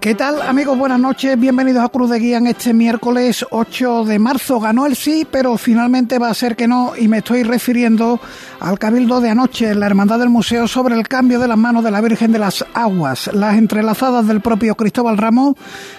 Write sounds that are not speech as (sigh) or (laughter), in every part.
¿Qué tal amigos? Buenas noches, bienvenidos a Cruz de Guía en este miércoles 8 de marzo. Ganó el sí, pero finalmente va a ser que no y me estoy refiriendo al cabildo de anoche en la Hermandad del Museo sobre el cambio de las manos de la Virgen de las Aguas, las entrelazadas del propio Cristóbal Ramos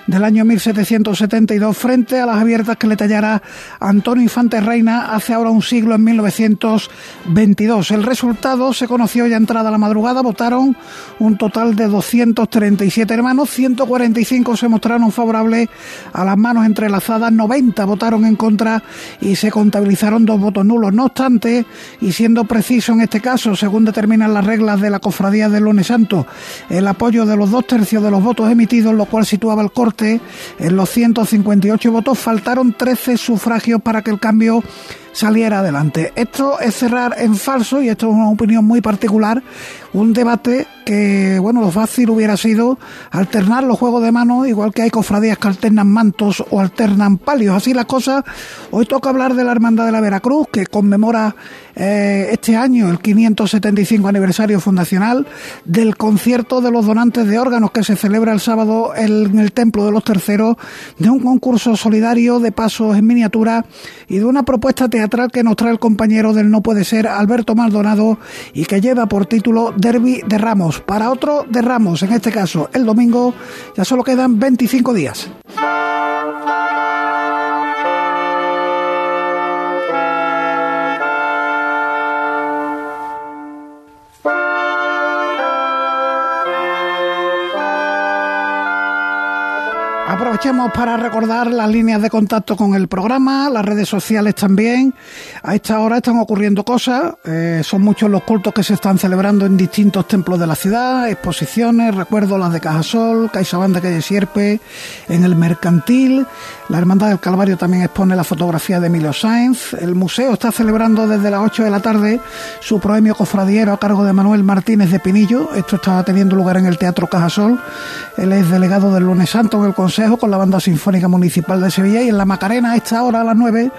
del año 1772 frente a las abiertas que le tallara Antonio Infante Reina hace ahora un siglo en 1922. El resultado se conoció ya entrada la madrugada, votaron un total de 237 hermanos, 145 se mostraron favorables a las manos entrelazadas, 90 votaron en contra y se contabilizaron dos votos nulos. No obstante, y siendo preciso en este caso, según determinan las reglas de la Cofradía del Lunes Santo, el apoyo de los dos tercios de los votos emitidos, lo cual situaba el corte en los 158 votos, faltaron 13 sufragios para que el cambio saliera adelante. Esto es cerrar en falso y esto es una opinión muy particular, un debate que, bueno, lo fácil hubiera sido alternar los juegos de manos, igual que hay cofradías que alternan mantos o alternan palios. Así las cosas, hoy toca hablar de la Hermandad de la Veracruz, que conmemora eh, este año el 575 aniversario fundacional, del concierto de los donantes de órganos que se celebra el sábado en el Templo de los Terceros, de un concurso solidario de pasos en miniatura y de una propuesta teatral que nos trae el compañero del No Puede Ser, Alberto Maldonado, y que lleva por título Derby de Ramos para otro de Ramos, en este caso el domingo, ya solo quedan 25 días. Aprovechemos para recordar las líneas de contacto con el programa, las redes sociales también. A esta hora están ocurriendo cosas, eh, son muchos los cultos que se están celebrando en distintos templos de la ciudad, exposiciones, recuerdo las de Cajasol, CaixaBank de Calle Sierpe, en el Mercantil. La Hermandad del Calvario también expone la fotografía de Emilio Sainz. El museo está celebrando desde las 8 de la tarde su proemio cofradiero a cargo de Manuel Martínez de Pinillo. Esto está teniendo lugar en el Teatro Cajasol. Él es delegado del Lunes Santo en el Consejo con la Banda Sinfónica Municipal de Sevilla y en la Macarena a esta hora a las 9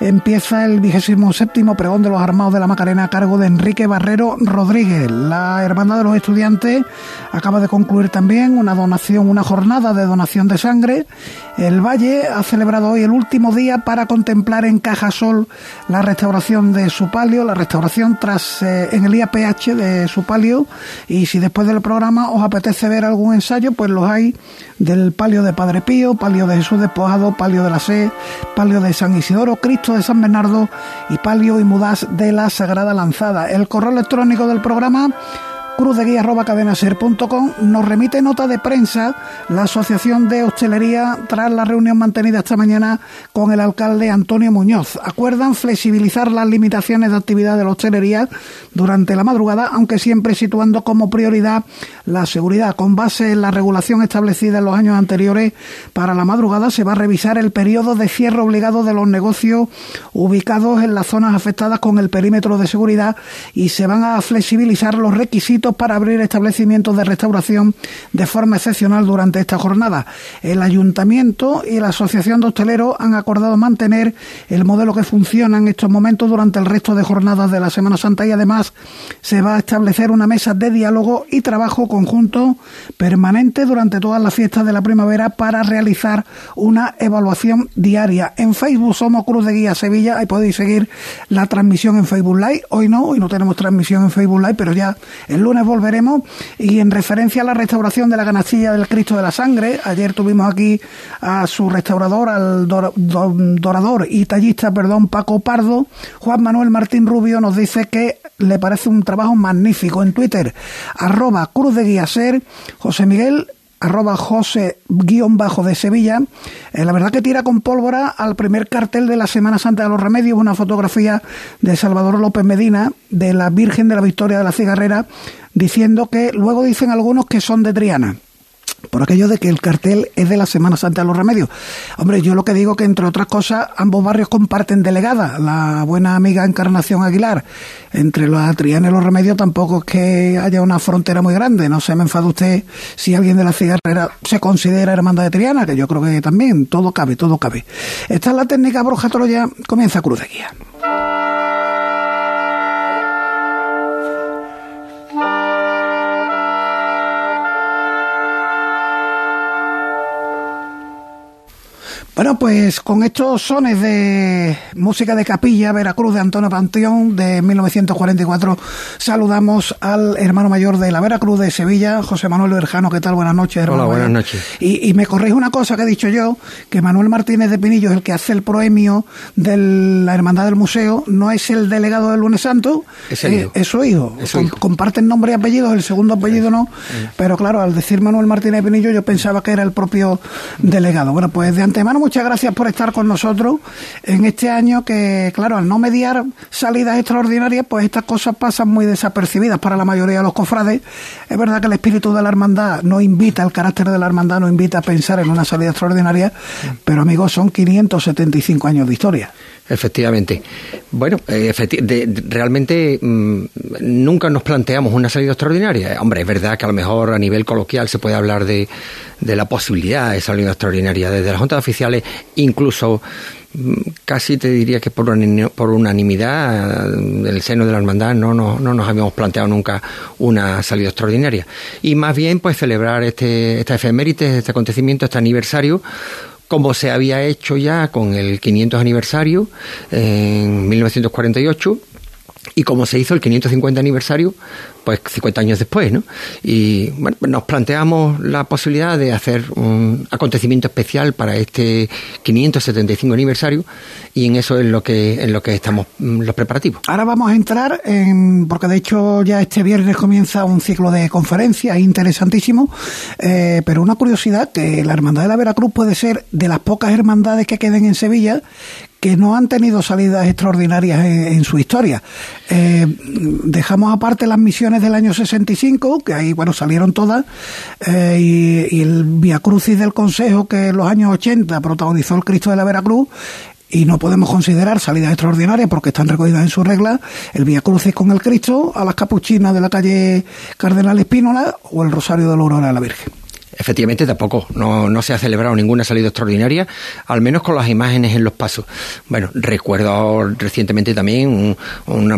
empieza el vigésimo séptimo pregón de los armados de la Macarena a cargo de Enrique Barrero Rodríguez. La Hermandad de los Estudiantes acaba de concluir también una donación, una jornada de donación de sangre. El Valle ha celebrado hoy el último día para contemplar en Cajasol la restauración de su palio, la restauración tras eh, en el IAPH de su palio y si después del programa os apetece ver algún ensayo, pues los hay del palio de Padre Pío, palio de Jesús despojado, palio de la Sé, palio de San Isidoro, Cristo de San Bernardo y palio y mudas de la Sagrada Lanzada. El correo electrónico del programa cruzdeguía.cadenaser.com nos remite nota de prensa la Asociación de Hostelería tras la reunión mantenida esta mañana con el alcalde Antonio Muñoz. Acuerdan flexibilizar las limitaciones de actividad de la hostelería durante la madrugada, aunque siempre situando como prioridad la seguridad. Con base en la regulación establecida en los años anteriores para la madrugada, se va a revisar el periodo de cierre obligado de los negocios ubicados en las zonas afectadas con el perímetro de seguridad y se van a flexibilizar los requisitos para abrir establecimientos de restauración de forma excepcional durante esta jornada. El ayuntamiento y la Asociación de Hosteleros han acordado mantener el modelo que funciona en estos momentos durante el resto de jornadas de la Semana Santa y además se va a establecer una mesa de diálogo y trabajo conjunto permanente durante todas las fiestas de la primavera para realizar una evaluación diaria. En Facebook somos Cruz de Guía Sevilla, ahí podéis seguir la transmisión en Facebook Live. Hoy no, hoy no tenemos transmisión en Facebook Live, pero ya el lunes volveremos y en referencia a la restauración de la canastilla del Cristo de la Sangre, ayer tuvimos aquí a su restaurador, al dorador y tallista, perdón, Paco Pardo, Juan Manuel Martín Rubio nos dice que le parece un trabajo magnífico en Twitter, arroba Cruz de Guía Ser, José Miguel arroba José guion bajo de Sevilla, eh, la verdad que tira con pólvora al primer cartel de la Semana Santa de los Remedios, una fotografía de Salvador López Medina, de la Virgen de la Victoria de la Cigarrera, diciendo que luego dicen algunos que son de Triana. por aquello de que el cartel es de la Semana Santa de los Remedios. Hombre, yo lo que digo que entre otras cosas ambos barrios comparten delegada, la buena amiga Encarnación Aguilar. Entre los Triana y los Remedios tampoco es que haya una frontera muy grande. No se me enfada usted si alguien de la cigarrera se considera hermandad de Triana, que yo creo que también todo cabe, todo cabe. Esta es la técnica Bruja ya comienza Cruz de Guía. Bueno, pues con estos sones de música de capilla, Veracruz de Antonio Panteón de 1944, saludamos al hermano mayor de la Veracruz de Sevilla, José Manuel Berjano. ¿Qué tal? Buenas noches, hermano. Hola, buenas noches. Y, me corrige una cosa que he dicho yo, que Manuel Martínez de Pinillo es el que hace el proemio de la Hermandad del Museo, no es el delegado del Lunes Santo, es, el eh, su hijo. comparten nombre y apellido, el segundo apellido no, pero claro, al decir Manuel Martínez de Pinillo yo pensaba que era el propio delegado. Bueno, pues de antemano muchas gracias por estar con nosotros en este año que, claro, al no mediar salidas extraordinarias, pues estas cosas pasan muy desapercibidas para la mayoría de los cofrades. Es verdad que el espíritu de la hermandad no invita, el carácter de la hermandad no invita a pensar en una salida extraordinaria, pero amigos, son 575 años de historia. Efectivamente. Bueno, eh, realmente mm, nunca nos planteamos una salida extraordinaria. Hombre, es verdad que a lo mejor a nivel coloquial se puede hablar de, de la posibilidad de salida extraordinaria desde las juntas oficiales, incluso mm, casi te diría que por, por unanimidad en el seno de la hermandad no, no, no, nos habíamos planteado nunca una salida extraordinaria. Y más bien, pues celebrar este, esta efeméride, este acontecimiento, este aniversario, como se había hecho ya con el 500 aniversario en 1948 y como se hizo el 550 aniversario pues 50 años después, ¿no? Y bueno, pues nos planteamos la posibilidad de hacer un acontecimiento especial para este 575 aniversario y en eso es lo que en lo que estamos mm, los preparativos. Ahora vamos a entrar en porque de hecho ya este viernes comienza un ciclo de conferencias interesantísimo, eh, pero una curiosidad que la Hermandad de la Veracruz puede ser de las pocas hermandades que queden en Sevilla que no han tenido salidas extraordinarias en, su historia. Eh, dejamos aparte las misiones del año 65, que ahí, bueno, salieron todas, eh, y, el Via Crucis del Consejo, que en los años 80 protagonizó el Cristo de la Veracruz, y no podemos considerar salidas extraordinarias porque están recogidas en su regla el Via Crucis con el Cristo a las capuchinas de la calle Cardenal Espínola o el Rosario de la Aurora de la Virgen. Efectivamente, tampoco. No, no se ha celebrado ninguna salida extraordinaria, al menos con las imágenes en los pasos. Bueno, recuerdo recientemente también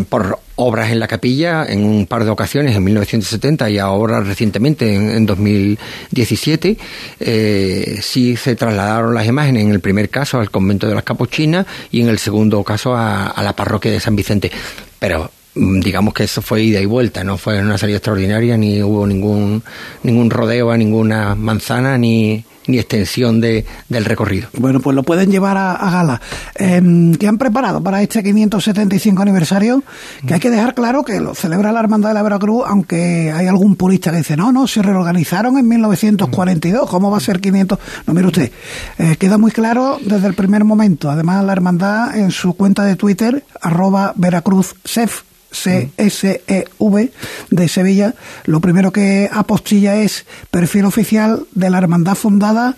por obras en la capilla en un par de ocasiones, en 1970 y ahora recientemente, en, 2017, eh, sí se trasladaron las imágenes, en el primer caso al convento de las Capuchinas y en el segundo caso a, a la parroquia de San Vicente. Pero digamos que eso fue ida y vuelta, no fue una salida extraordinaria, ni hubo ningún, ningún rodeo a ninguna manzana, ni, ni extensión de, del recorrido. Bueno, pues lo pueden llevar a, gala. Eh, ¿Qué han preparado para este 575 aniversario? Que hay que dejar claro que lo celebra la Hermandad de la Veracruz, aunque hay algún purista que dice, no, no, se reorganizaron en 1942, ¿cómo va a ser 500? No, mire usted, eh, queda muy claro desde el primer momento. Además, la Hermandad en su cuenta de Twitter, arroba veracruzsef, CSEV de Sevilla, lo primero que apostilla es perfil oficial de la hermandad fundada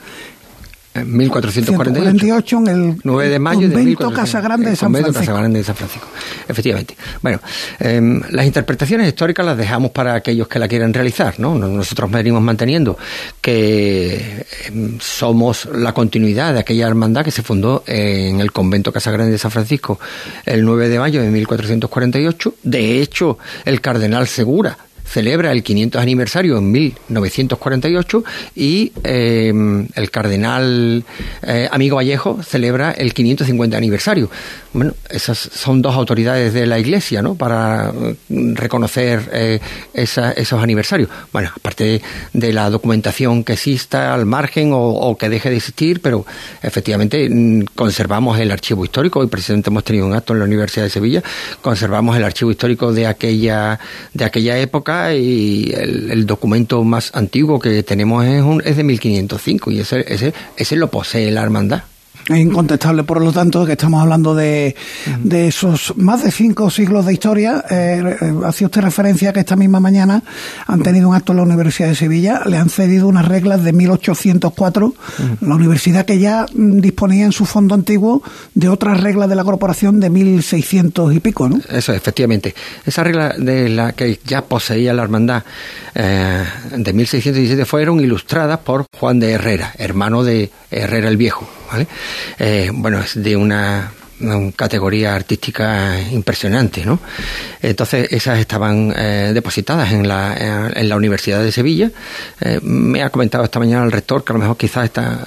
1448, en el 9 de mayo convento de Casa Grande de San Francisco. de San Francisco. Efectivamente. Bueno, em, las interpretaciones históricas las dejamos para aquellos que la quieran realizar, ¿no? Nosotros venimos manteniendo que em, somos la continuidad de aquella hermandad que se fundó en el convento Casa Grande de San Francisco el 9 de mayo de 1448. De hecho, el cardenal Segura celebra el 500 aniversario en 1948 y em, el cardenal eh, Amigo Vallejo celebra el 550 aniversario. Bueno, esas son dos autoridades de la Iglesia, ¿no? Para mm, reconocer eh, esos aniversarios. Bueno, aparte de la documentación que exista al margen o, que deje de existir, pero efectivamente mm, conservamos el archivo histórico. Hoy precisamente hemos tenido un acto en la Universidad de Sevilla. Conservamos el archivo histórico de aquella de aquella época y el, documento más antiguo que tenemos es, un, es de 1505 y ese, ese, ese lo posee la hermandad. Es incontestable, por lo tanto, que estamos hablando de, de esos más de cinco siglos de historia. Eh, hacía usted referencia que esta misma mañana han tenido un acto en la Universidad de Sevilla, le han cedido unas reglas de 1804, la universidad que ya mm, disponía en su fondo antiguo de otras reglas de la corporación de 1600 y pico, ¿no? Eso, efectivamente. Esa regla de la que ya poseía la hermandad eh, de 1617 fueron ilustradas por Juan de Herrera, hermano de Herrera el Viejo. Eh, bueno, es de una categoría artística impresionante, ¿no? Entonces esas estaban eh, depositadas en la, en la Universidad de Sevilla. Eh, me ha comentado esta mañana el rector que a lo mejor quizás está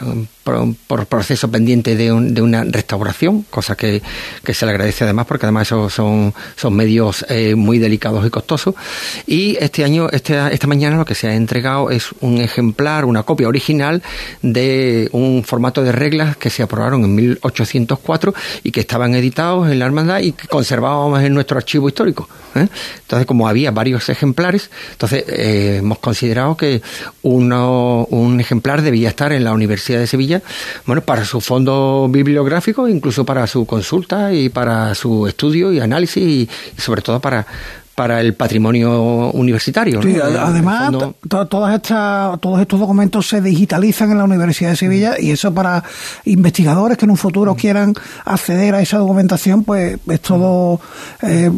por, proceso pendiente de, de, una restauración, cosa que, se le agradece además porque además esos son, son medios eh, muy delicados y costosos. Y este año, este, esta mañana lo que se ha entregado es un ejemplar, una copia original de un formato de reglas que se aprobaron en 1804 y que estaban editados en la hermandad y que conservábamos en nuestro archivo histórico. ¿eh? Entonces, como había varios ejemplares, entonces eh, hemos considerado que uno, un ejemplar debía estar en la Universidad de Sevilla bueno, para su fondo bibliográfico, incluso para su consulta y para su estudio y análisis y sobre todo para, para el patrimonio universitario. Sí, además, todas estas, todos estos documentos se digitalizan en la Universidad de Sevilla y eso para investigadores que en un futuro mm. quieran acceder a esa documentación, pues es todo eh,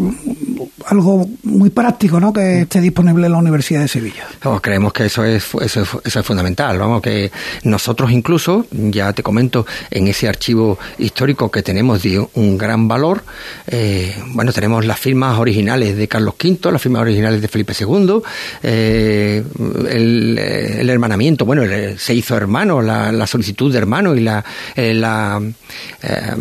algo muy práctico, ¿no? Que mm. esté disponible en la Universidad de Sevilla. creemos que eso es, eso es, eso es fundamental, vamos, que nosotros incluso, ya te comento, en ese archivo histórico que tenemos de un gran valor, eh, bueno, tenemos las firmas originales de Carlos Quinto, las firmas originales de Felipe II, eh, el, hermanamiento, bueno, se hizo hermano, la, solicitud de hermano y la, eh, eh,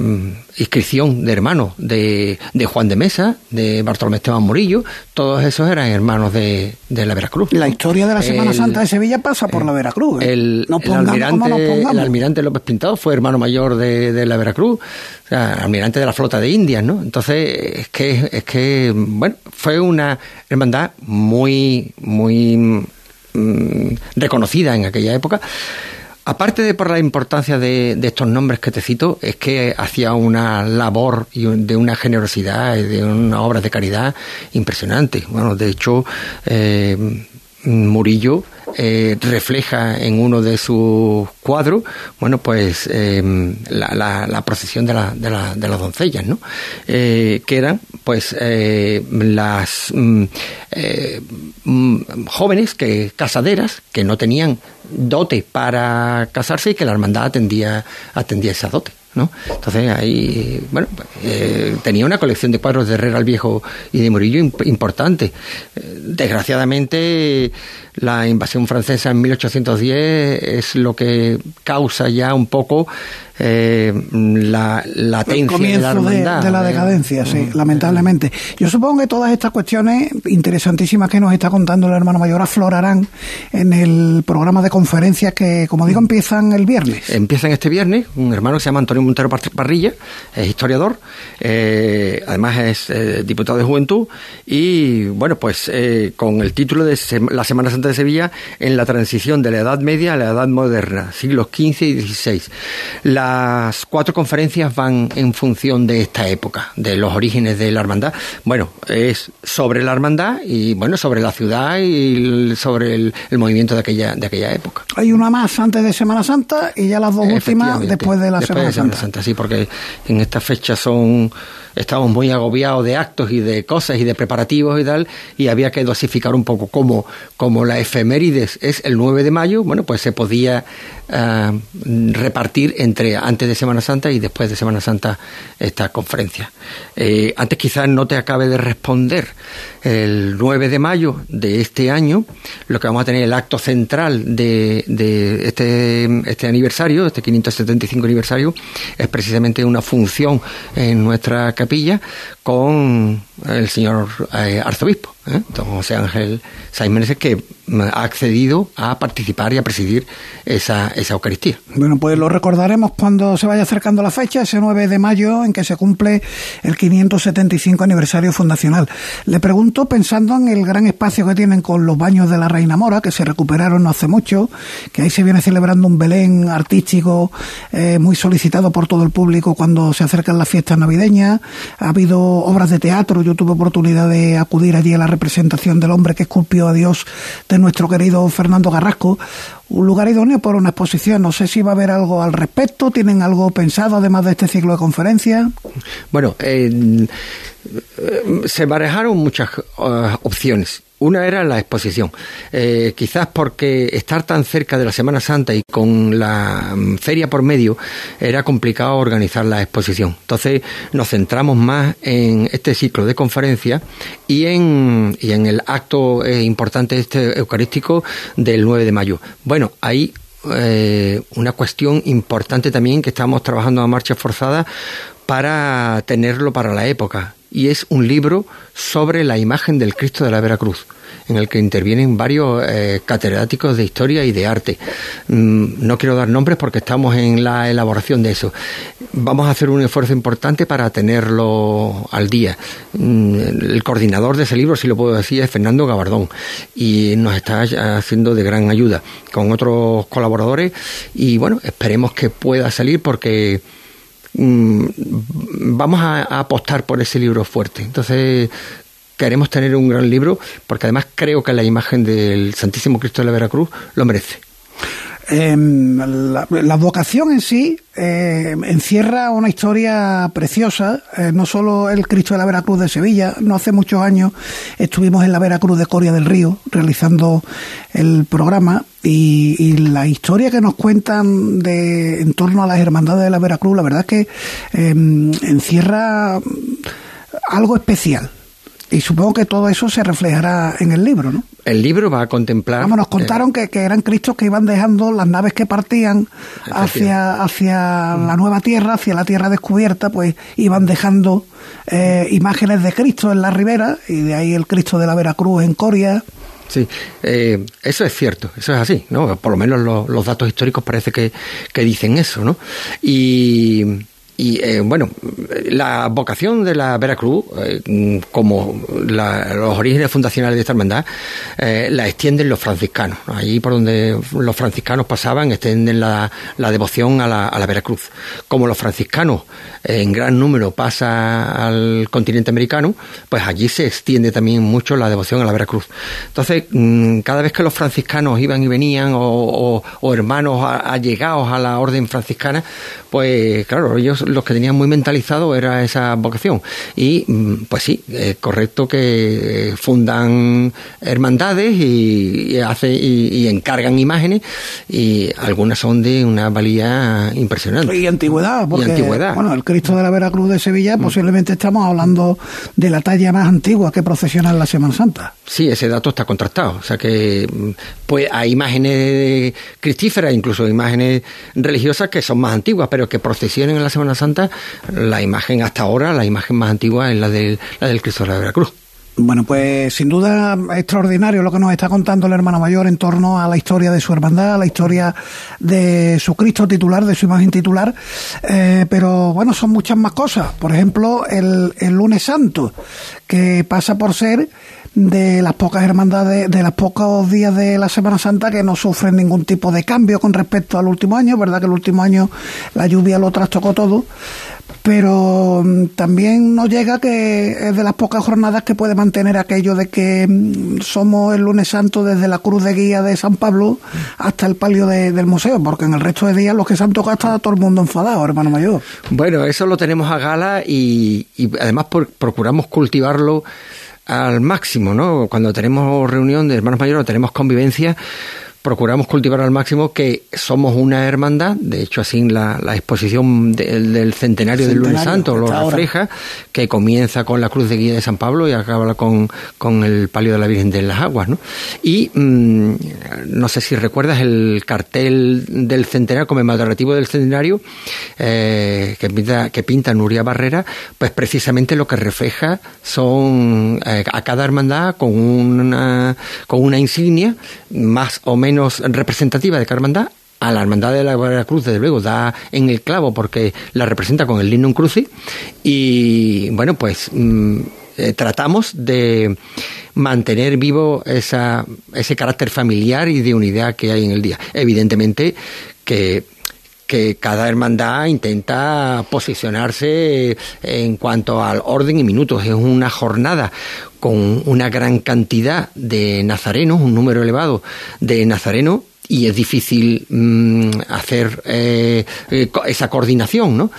inscripción de hermano de, Juan de Mesa, de Bartolomé Esteban Murillo, todos esos eran hermanos de, la Veracruz. La historia de la Semana Santa de Sevilla pasa por la Veracruz. El, almirante, López Pintado fue hermano mayor de, la Veracruz, o sea, almirante de la flota de Indias, ¿no? Entonces, es que, es que, bueno, fue una hermandad muy, muy mm, reconocida en aquella época. Aparte de por la importancia de, estos nombres que te cito, es que hacía una labor y de una generosidad y de una obra de caridad impresionante. Bueno, de hecho, eh, Murillo eh, refleja en uno de sus cuadros, bueno, pues em, la, procesión de, la, de, de, las doncellas, ¿no? Eh, que eran, pues, eh, las mm, mm, jóvenes que casaderas que no tenían dote para casarse y que la hermandad atendía, atendía esa dote. Entonces ahí, bueno, eh, tenía una colección de cuadros de Herrera el Viejo y de Murillo importante. Eh, desgraciadamente, la invasión francesa en 1810 es lo que causa ya un poco eh, la latencia de la, de, la decadencia, sí, lamentablemente. Yo supongo que todas estas cuestiones interesantísimas que nos está contando el hermano mayor aflorarán en el programa de conferencias que, como digo, empiezan el viernes. Empiezan este viernes, un hermano que se llama Antonio Montero Parrilla, es historiador, eh, además es eh, diputado de Juventud y, bueno, pues eh, con el título de La Semana Santa de Sevilla en la transición de la Edad Media a la Edad Moderna, siglos XV y XVI. La las cuatro conferencias van en función de esta época, de los orígenes de la hermandad. Bueno, es sobre la hermandad y bueno, sobre la ciudad y sobre el, movimiento de aquella, de aquella época. Hay una más antes de Semana Santa y ya las dos últimas después de la Semana, Semana Santa. Sí, porque en estas fechas son estábamos muy agobiados de actos y de cosas y de preparativos y tal, y había que dosificar un poco como, como la efemérides es el 9 de mayo, bueno, pues se podía eh, repartir entre antes de Semana Santa y después de Semana Santa esta conferencia. Eh, antes quizás no te acabe de responder. El 9 de mayo de este año, lo que vamos a tener el acto central de, este, este aniversario, este 575 aniversario, es precisamente una función en nuestra con el señor eh, arzobispo. ¿Eh? don José Ángel Meneses, que ha accedido a participar y a presidir esa, esa Eucaristía. Bueno, pues lo recordaremos cuando se vaya acercando la fecha, ese 9 de mayo, en que se cumple el 575 aniversario fundacional. Le pregunto, pensando en el gran espacio que tienen con los baños de la Reina Mora, que se recuperaron no hace mucho, que ahí se viene celebrando un Belén artístico eh, muy solicitado por todo el público cuando se acercan las fiestas navideñas, ha habido obras de teatro, yo tuve oportunidad de acudir allí a la representación del hombre que esculpió a Dios de nuestro querido Fernando Garrasco, un lugar idóneo por una exposición. No sé si va a haber algo al respecto, tienen algo pensado además de este ciclo de conferencias. Bueno, eh, se manejaron muchas uh, opciones. Una era la exposición. Eh, quizás porque estar tan cerca de la Semana Santa y con la mm, feria por medio era complicado organizar la exposición. Entonces nos centramos más en este ciclo de conferencias y en, y en el acto eh, importante este eucarístico del 9 de mayo. Bueno, hay eh, una cuestión importante también que estamos trabajando a marcha forzada para tenerlo para la época y es un libro sobre la imagen del Cristo de la Veracruz en el que intervienen varios eh, catedráticos de historia y de arte. Mm, no quiero dar nombres porque estamos en la elaboración de eso. Vamos a hacer un esfuerzo importante para tenerlo al día. Mm, el coordinador de ese libro, si lo puedo decir, es Fernando Gabardón y nos está haciendo de gran ayuda con otros colaboradores y bueno, esperemos que pueda salir porque vamos a, apostar por ese libro fuerte. Entonces, queremos tener un gran libro porque además creo que la imagen del Santísimo Cristo de la Veracruz lo merece. Em, la, vocación en sí eh, encierra una historia preciosa, eh, no solo el Cristo de la Veracruz de Sevilla, no hace muchos años estuvimos en la Veracruz de Coria del Río realizando el programa y, la historia que nos cuentan de en torno a las hermandades de la Veracruz, la verdad es que em, encierra algo especial y supongo que todo eso se reflejará en el libro, ¿no? El libro va a contemplar. Vamos, nos contaron que, eran cristos que iban dejando las naves que partían hacia, hacia la nueva tierra, hacia la tierra descubierta, pues iban dejando eh, imágenes de Cristo en la ribera, y de ahí el Cristo de la Veracruz en Coria. Sí, eh, eso es cierto, eso es así, ¿no? Por lo menos los datos históricos parece que, que dicen eso, ¿no? Y y eh, bueno, la vocación de la Veracruz, eh, como los orígenes fundacionales de esta hermandad, eh, la extienden los franciscanos. Allí por donde los franciscanos pasaban, extienden la, devoción a la, a la, Veracruz. Como los franciscanos en gran número pasa al continente americano, pues allí se extiende también mucho la devoción a la Veracruz. Entonces, mm, cada vez que los franciscanos iban y venían, o, hermanos allegados a la orden franciscana, pues claro, ellos los que tenían muy mentalizado era esa vocación. Y mm, pues sí, es correcto que eh, fundan hermandades y, hace, y, encargan imágenes y algunas son de una valía impresionante. Y antigüedad, porque antigüedad. bueno, el Cristo de la Veracruz de Sevilla mm. posiblemente estamos hablando de la talla más antigua que procesiona en la Semana Santa. Sí, ese dato está contrastado. O sea que mm, pues hay imágenes cristíferas, incluso imágenes religiosas que son más antiguas, pero que procesionen en la Semana Santa, la imagen hasta ahora, la imagen más antigua es la del, la del Cristo de la Veracruz. Bueno, pues sin duda extraordinario lo que nos está contando el hermano mayor en torno a la historia de su hermandad, a la historia de su Cristo titular, de su imagen titular, eh, pero bueno, son muchas más cosas. Por ejemplo, el, el lunes santo, que pasa por ser de las pocas hermandades, de los pocos días de la Semana Santa que no sufren ningún tipo de cambio con respecto al último año, verdad que el último año la lluvia lo trastocó todo, pero mm, también nos llega que es de las pocas jornadas que puede mantener aquello de que mm, somos el lunes santo desde la cruz de guía de San Pablo hasta el palio del museo, porque en el resto de días los que se han tocado está todo el mundo enfadado, hermano mayor. Bueno, eso lo tenemos a gala y, además procuramos cultivarlo al máximo, ¿no? Cuando tenemos reunión de hermanos mayores, tenemos convivencia, procuramos cultivar al máximo que somos una hermandad, de hecho así la, la exposición del centenario, del lunes santo lo refleja, que comienza con la cruz de guía de San Pablo y acaba con, con el palio de la Virgen de las Aguas, ¿no? Y mm, no sé si recuerdas el cartel del centenario, conmemorativo del centenario, eh, que, pinta, que pinta Nuria Barrera, pues precisamente lo que refleja son eh, a cada hermandad con una, con una insignia más o menos representativa de cada hermandad a la Hermandad de la Cruz, desde luego, da en el clavo porque la representa con el Lignum Crucis y, bueno, pues mm, eh, tratamos de mantener vivo esa, ese carácter familiar y de unidad que hay en el día. Evidentemente que que cada hermandad intenta posicionarse en cuanto al orden y minutos. Es una jornada con una gran cantidad de nazarenos, un número elevado de nazarenos, y es difícil mm, hacer eh, eh, esa coordinación, ¿no?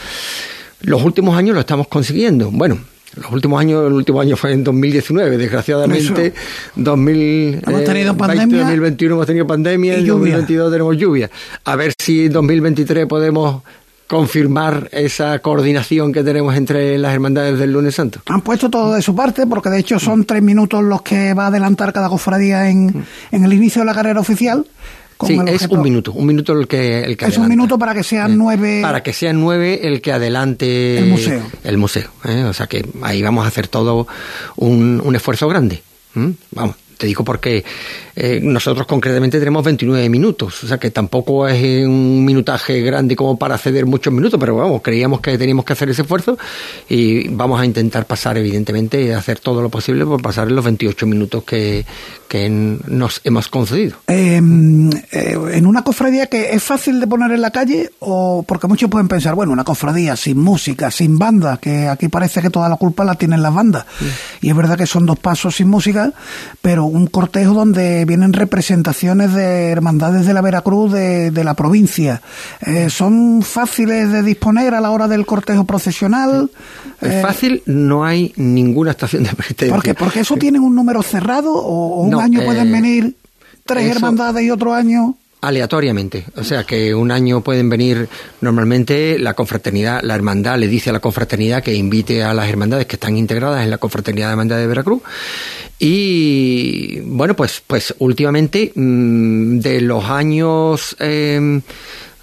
Los últimos años lo estamos consiguiendo. Bueno, los últimos años, el último año fue en 2019, desgraciadamente. 2000, hemos tenido 2021 hemos tenido pandemia, y en 2022 tenemos lluvia. A ver si en 2023 podemos confirmar esa coordinación que tenemos entre las hermandades del lunes santo. Han puesto todo de su parte, porque de hecho son tres minutos los que va a adelantar cada cofradía en, en el inicio de la carrera oficial sí, es un minuto, un minuto el que, el que Es un minuto para que sean eh, nueve... Para que sean nueve el que adelante... El museo. El museo, ¿eh? o sea que ahí vamos a hacer todo un, un esfuerzo grande. Vamos, te digo porque eh, nosotros concretamente tenemos 29 minutos, o sea que tampoco es un minutaje grande como para ceder muchos minutos, pero vamos, creíamos que teníamos que hacer ese esfuerzo y vamos a intentar pasar, evidentemente, hacer todo lo posible por pasar los 28 minutos que, que nos hemos concedido. Em, eh, en una cofradía que es fácil de poner en la calle, o porque muchos pueden pensar, bueno, una cofradía sin música, sin banda, que aquí parece que toda la culpa la tienen las bandas. Y es verdad que son dos pasos sin música, pero un cortejo donde vienen representaciones de hermandades de la Veracruz de, de la provincia. Eh, ¿Son fáciles de disponer a la hora del cortejo procesional? Es eh, fácil, no hay ninguna estación de penitencia. ¿Por qué? ¿Porque eso tienen un número cerrado o, un año pueden eh, venir tres hermandades y otro año? Aleatoriamente, o sea que un año pueden venir normalmente la confraternidad, la hermandad le dice a la confraternidad que invite a las hermandades que están integradas en la confraternidad de hermandad de Veracruz. Y bueno pues pues últimamente mm, de los años eh,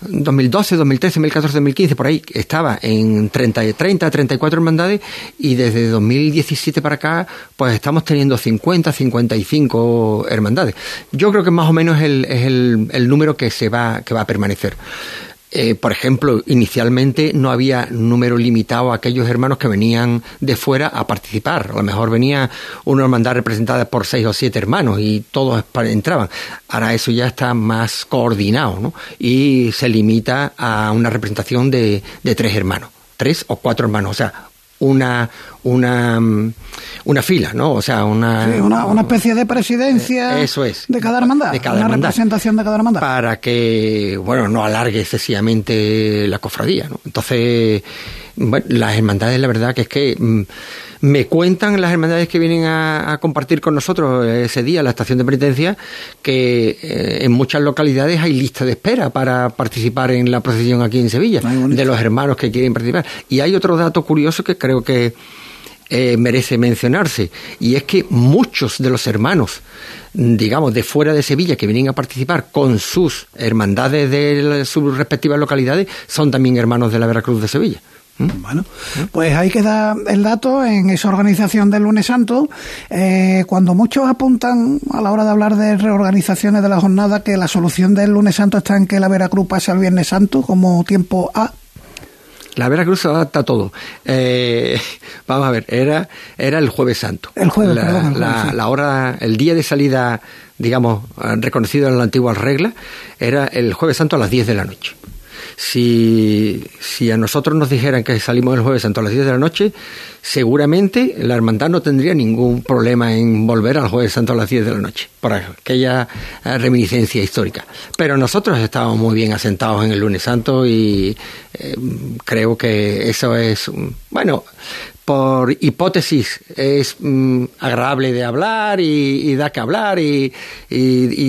2012, 2013, 2014, 2015, por ahí estaba en 30, 30, 34 hermandades y desde 2017 para acá pues estamos teniendo 50, 55 hermandades. Yo creo que más o menos es el, es el, el número que se va, que va a permanecer. Eh, por ejemplo, inicialmente no había número limitado a aquellos hermanos que venían de fuera a participar. A lo mejor venía una hermandad representada por seis o siete hermanos y todos entraban. Ahora eso ya está más coordinado ¿no? y se limita a una representación de, de tres hermanos tres o cuatro hermanos, o sea, una, una, mm, una fila, ¿no? O sea, una, una, especie de presidencia eh, eso es, de cada hermandad, de cada una hermandad, representación de cada hermandad. Para que, bueno, no alargue excesivamente la cofradía, ¿no? Entonces, bueno, las hermandades, la verdad que es que mm, me cuentan las hermandades que vienen a, compartir con nosotros ese día, la estación de penitencia, que eh, en muchas localidades hay lista de espera para participar en la procesión aquí en Sevilla, de los hermanos que quieren participar. Y hay otro dato curioso que creo que eh, merece mencionarse, y es que muchos de los hermanos, digamos, de fuera de Sevilla que vienen a participar con sus hermandades de sus respectivas localidades, son también hermanos de la Veracruz de Sevilla. ¿Mm? Bueno, pues ahí queda el dato en esa organización del lunes santo. Eh, cuando muchos apuntan a la hora de hablar de reorganizaciones de la jornada que la solución del lunes santo está en que la Veracruz pase al viernes santo como tiempo A. La Veracruz se adapta a todo. Eh, (laughs) vamos a ver, era, era el jueves santo. El jueves, la, la, hora, el día de salida, digamos, reconocido en la antigua regla, era el jueves santo a las 10 de la noche. Si, si a nosotros nos dijeran que salimos el jueves santo a las 10 de la noche, seguramente la hermandad no tendría ningún problema en volver al Jueves Santo a las 10 de la noche, por aquella eh, reminiscencia histórica. Pero nosotros estábamos muy bien asentados en el lunes santo y eh, creo que eso es, bueno, por hipótesis es mm, agradable de hablar y, da que hablar y,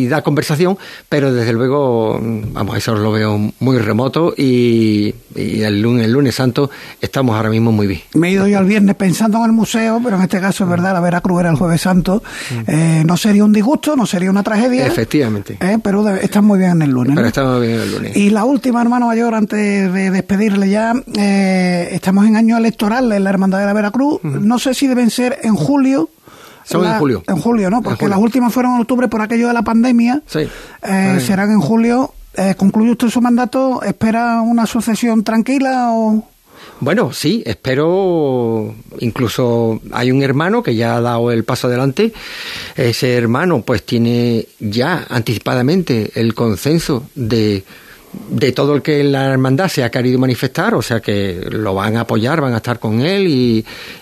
da conversación, pero desde luego, mm, vamos, eso lo veo muy remoto y, el, lunes, el lunes santo estamos ahora mismo muy bien. Me he ido yo el viernes pensando en el museo, pero en este caso es verdad, la Veracruz era el jueves santo. Mm. Eh, no sería un disgusto, no sería una tragedia. Efectivamente. Eh, pero están muy bien en el lunes. Pero estamos bien en el lunes. Y la última, hermano mayor, antes de despedirle ya, eh, estamos en año electoral en la Hermandad de la Veracruz. No sé si deben ser en julio. Son en julio. En julio, ¿no? Porque las últimas fueron en octubre por aquello de la pandemia. Sí. Eh, serán en julio. Eh, ¿Concluye usted su mandato? ¿Espera una sucesión tranquila o...? Bueno, sí, espero. Incluso hay un hermano que ya ha dado el paso adelante. Ese hermano, pues, tiene ya anticipadamente el consenso de de todo el que la hermandad se ha querido manifestar, o sea que lo van a apoyar, van a estar con él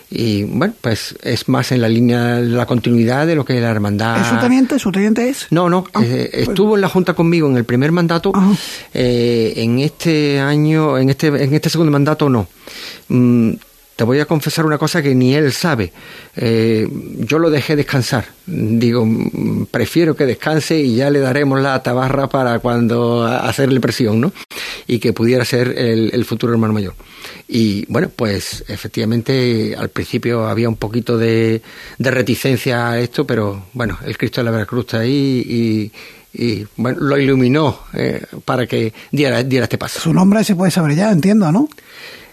y, bueno, pues es más en la línea de la continuidad de lo que la hermandad. ¿Es su teniente? ¿Su teniente es? No, no, ah, eh, pues estuvo en la junta conmigo en el primer mandato, eh, en este año, en este, en este segundo mandato no. Mm, te voy a confesar una cosa que ni él sabe. Eh, yo lo dejé descansar. Digo, prefiero que descanse y ya le daremos la tabarra para cuando hacerle presión, ¿no? Y que pudiera ser el, futuro hermano mayor. Y bueno, pues efectivamente al principio había un poquito de, reticencia a esto, pero bueno, el Cristo de la Veracruz está ahí y, bueno, lo iluminó eh, para que diera, diera este paso. Su nombre se puede saber ya, entiendo, ¿no?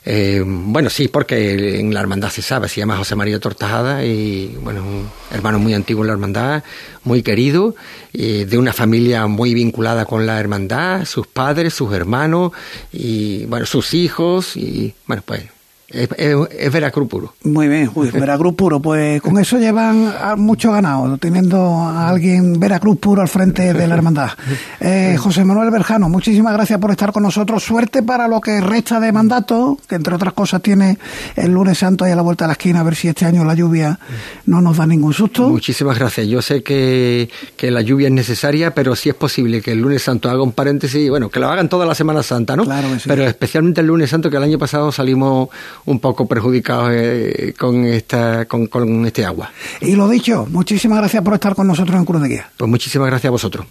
Eh, bueno, sí, porque en la hermandad se sabe, se llama José María Tortajada y, bueno, un hermano muy antiguo en la hermandad, muy querido, de una familia muy vinculada con la hermandad, sus padres, sus hermanos y, bueno, sus hijos y, bueno, pues es, Veracruz puro. Muy bien, Veracruz puro. Pues con eso llevan mucho ganado, teniendo a alguien Veracruz puro al frente de la hermandad. (laughs) Eh, José Manuel Berjano, muchísimas gracias por estar con nosotros. Suerte para lo que resta de mandato, que entre otras cosas tiene el lunes santo ahí a la vuelta de la esquina, a ver si este año la lluvia no nos da ningún susto. Muchísimas gracias. Yo sé que, que la lluvia es necesaria, pero si es posible que el lunes santo haga un paréntesis, bueno, que lo hagan toda la Semana Santa, ¿no? Claro Pero especialmente el lunes santo, que el año pasado salimos un poco perjudicados eh, con, esta, con, con este agua. Y lo dicho, muchísimas gracias por estar con nosotros en Cruz de Guía. Pues muchísimas gracias a vosotros.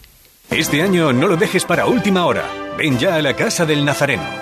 Este año no lo dejes para última hora. Ven ya a la Casa del Nazareno.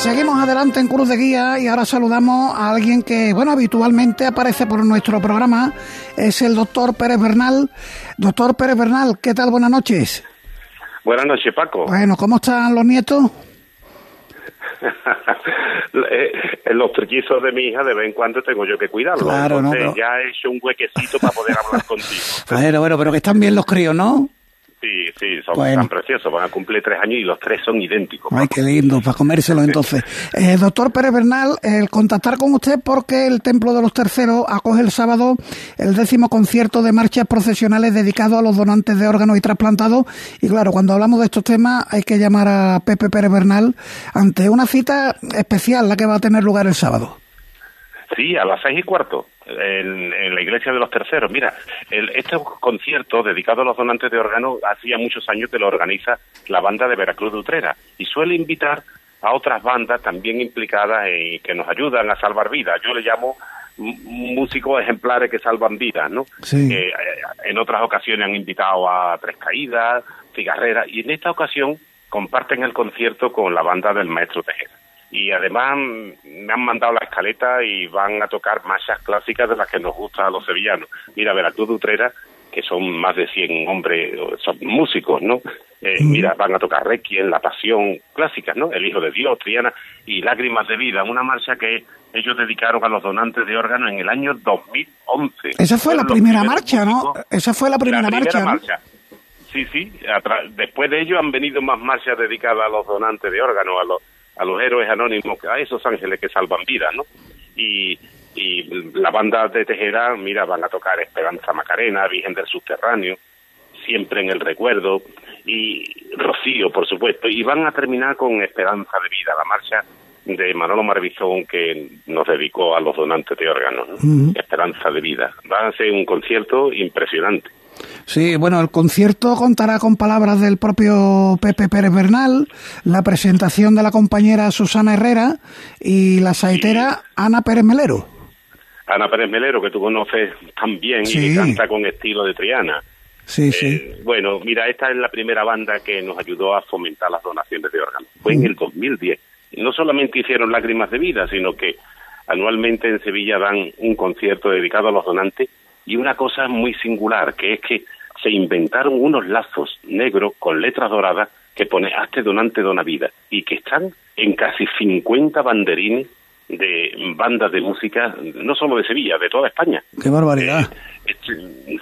Seguimos adelante en Cruz de Guía y ahora saludamos a alguien que, bueno, habitualmente aparece por nuestro programa. Es el doctor Pérez Bernal. Doctor Pérez Bernal, ¿qué tal? Buenas noches. Buenas noches, Paco. Bueno, ¿cómo están los nietos? (laughs) Eh, en los trillizos de mi hija de vez en cuando tengo yo que cuidarlos. Claro, no, ya he hecho un huequecito para poder hablar (laughs) contigo. Bueno, bueno, pero que están bien los críos, ¿no? Sí, sí, son tan preciosos, van a cumplir tres años y los tres son idénticos. Ay, qué lindo, para comérselos entonces. Eh, doctor Pérez Bernal, el contactar con usted porque el Templo de los Terceros acoge el sábado el décimo concierto de marchas procesionales dedicado a los donantes de órganos y trasplantados. Y claro, cuando hablamos de estos temas hay que llamar a Pepe Pérez Bernal ante una cita especial, la que va a tener lugar el sábado. Sí, a las seis y cuarto en, la iglesia de los terceros. Mira, este concierto dedicado a los donantes de órganos hacía muchos años que lo organiza la banda de Veracruz de Utrera y suele invitar a otras bandas también implicadas y que nos ayudan a salvar vidas. Yo le llamo músicos ejemplares que salvan vidas, ¿no? Eh, en otras ocasiones han invitado a Tres Caídas, Cigarreras, y en esta ocasión comparten el concierto con la banda del Maestro Tejera y además me han mandado la escaleta y van a tocar marchas clásicas de las que nos gustan a los sevillanos. Mira, Veracruz de Utrera que son más de 100 hombres, son músicos, ¿no? Eh, mira, van a tocar Requiem, La Pasión, clásicas, ¿no? El Hijo de Dios, Triana y Lágrimas de Vida, una marcha que ellos dedicaron a los donantes de órganos en el año 2011. Esa fue la primera marcha, ¿no? Esa fue la primera, marcha, Sí, sí. Después de ello han venido más marchas dedicadas a los donantes de órganos, a los, a los héroes anónimos, a esos ángeles que salvan vidas, ¿no? Y, y la banda de Teherán, mira, van a tocar Esperanza Macarena, Virgen del Subterráneo, siempre en el recuerdo, y Rocío, por supuesto, y van a terminar con Esperanza de Vida, la marcha de Manolo Marvizón que nos dedicó a los donantes de órganos, Esperanza de Vida. Va a ser un concierto impresionante. Sí, bueno, el concierto contará con palabras del propio Pepe Pérez Bernal, la presentación de la compañera Susana Herrera y la saetera Ana Pérez Melero. Ana Pérez Melero, que tú conoces también y que canta con estilo de Triana. Sí, sí. Eh, bueno, mira, esta es la primera banda que nos ayudó a fomentar las donaciones de órganos. Fue en el 2010. No solamente hicieron Lágrimas de Vida, sino que anualmente en Sevilla dan un concierto dedicado a los donantes y una cosa muy singular, que es que se inventaron unos lazos negros con letras doradas que pone Hazte donante dona vida y que están en casi 50 banderines de bandas de música, no solo de Sevilla, de toda España. ¡Qué barbaridad! Eh,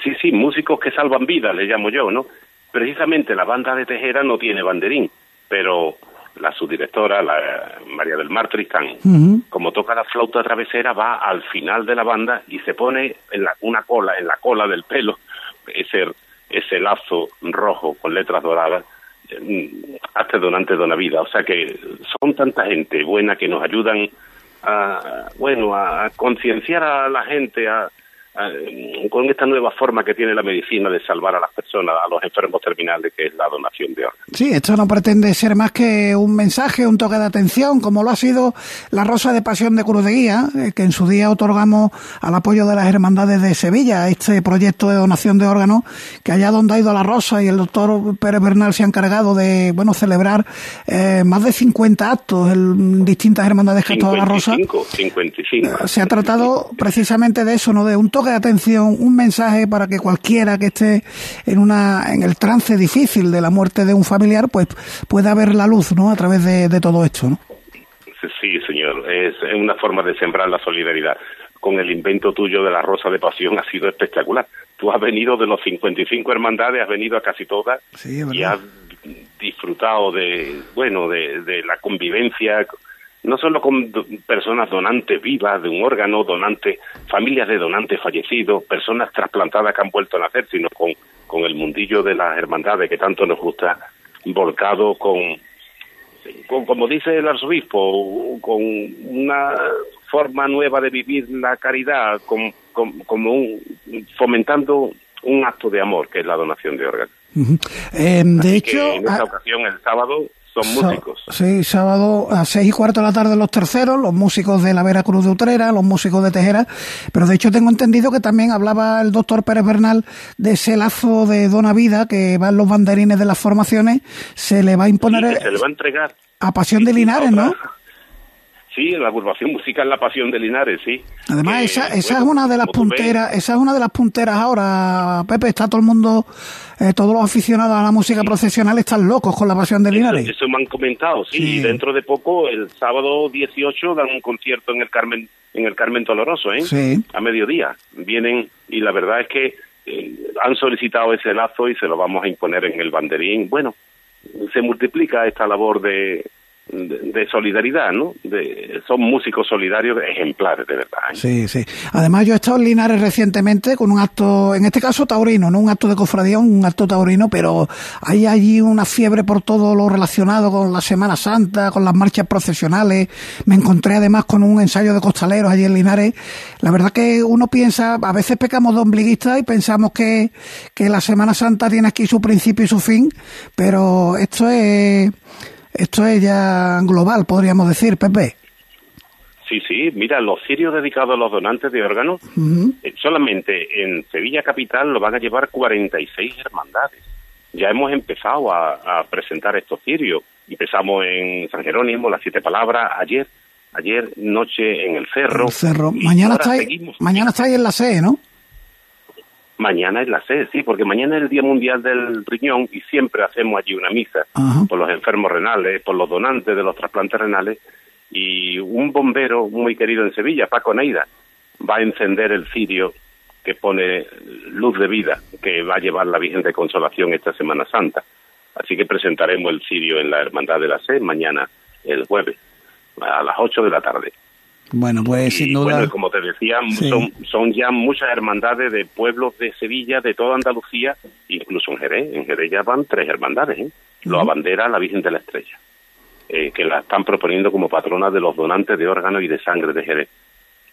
sí, sí, músicos que salvan vidas, le llamo yo, ¿no? Precisamente la banda de Tejera no tiene banderín, pero la subdirectora, la María del Mar Tristán, como toca la flauta travesera, va al final de la banda y se pone en la, una cola, en la cola del pelo, ese, ese lazo rojo con letras doradas, mm, hasta donante de una vida. O sea que son tanta gente buena que nos ayudan a, bueno, a concienciar a la gente, a, con esta nueva forma que tiene la medicina de salvar a las personas, a los enfermos terminales, que es la donación de órganos. Sí, esto no pretende ser más que un mensaje, un toque de atención, como lo ha sido la Rosa de Pasión de Cruz de Guía, eh, que en su día otorgamos al apoyo de las Hermandades de Sevilla, este proyecto de donación de órganos, que allá donde ha ido la Rosa y el doctor Pérez Bernal se ha encargado de, bueno, celebrar eh, más de 50 actos en distintas hermandades que ha la Rosa. 55. se ha tratado precisamente de eso, ¿no? De un toque de atención, un mensaje para que cualquiera que esté en una en el trance difícil de la muerte de un familiar, pues pueda ver la luz, ¿no? A través de, todo esto, ¿no? Sí, señor. Es una forma de sembrar la solidaridad. Con el invento tuyo de la rosa de pasión ha sido espectacular. Tú has venido de los 55 hermandades, has venido a casi todas y has disfrutado de, bueno, de, de la convivencia no solo con personas donantes vivas de un órgano, donantes, familias de donantes fallecidos, personas trasplantadas que han vuelto a nacer, sino con, con el mundillo de las hermandades que tanto nos gusta, volcado con, con, como dice el arzobispo, con una forma nueva de vivir la caridad, con, como un, fomentando un acto de amor, que es la donación de órganos. Em, de hecho, en esta ocasión, el sábado, son músicos. Sí, sábado a seis y cuarto de la tarde los terceros, los músicos de la Vera Cruz de Utrera, los músicos de Tejera, pero de hecho tengo entendido que también hablaba el doctor Pérez Bernal de ese lazo de Dona Vida que va en los banderines de las formaciones, se le va a imponer... se le va a entregar. A Pasión de Linares, ¿no? Sí, la agrupación musical La Pasión de Linares, sí. Además, esa, esa es una de las punteras, esa es una de las punteras ahora, Pepe, está todo el mundo, eh, todos los aficionados a la música procesional están locos con La Pasión de Linares. Eso, me han comentado, sí, dentro de poco, el sábado 18, dan un concierto en el Carmen, en el Carmen Doloroso, ¿eh? Sí. A mediodía. Vienen, y la verdad es que eh, han solicitado ese lazo y se lo vamos a imponer en el banderín. Bueno, se multiplica esta labor de, de, solidaridad, ¿no? De, son músicos solidarios ejemplares, de verdad. ¿eh? Sí, sí. Además, yo he estado en Linares recientemente con un acto, en este caso taurino, no un acto de cofradía, un acto taurino, pero hay allí una fiebre por todo lo relacionado con la Semana Santa, con las marchas procesionales. Me encontré además con un ensayo de costaleros allí en Linares. La verdad que uno piensa, a veces pecamos de ombliguistas y pensamos que, que la Semana Santa tiene aquí su principio y su fin, pero esto es esto es ya global, podríamos decir, Pepe. Sí, sí, mira, los cirios dedicados a los donantes de órganos, eh, solamente en Sevilla Capital lo van a llevar 46 hermandades. Ya hemos empezado a, presentar estos cirios. Empezamos en San Jerónimo, las siete palabras, ayer, ayer noche en el Cerro. El cerro. Mañana está, mañana está ahí en la C, ¿no? Mañana es la sed, sí, porque mañana es el Día Mundial del Riñón y siempre hacemos allí una misa por los enfermos renales, por los donantes de los trasplantes renales y un bombero muy querido en Sevilla, Paco Neida, va a encender el cirio que pone luz de vida, que va a llevar la Virgen de Consolación esta Semana Santa. Así que presentaremos el cirio en la Hermandad de la Sed mañana, el jueves, a las 8 de la tarde. Bueno, pues sin duda. Bueno, como te decía, son, son ya muchas hermandades de pueblos de Sevilla, de toda Andalucía, incluso en Jerez. En Jerez ya van tres hermandades. ¿eh? Lo abandera la Virgen de la Estrella, eh, que la están proponiendo como patrona de los donantes de órganos y de sangre de Jerez.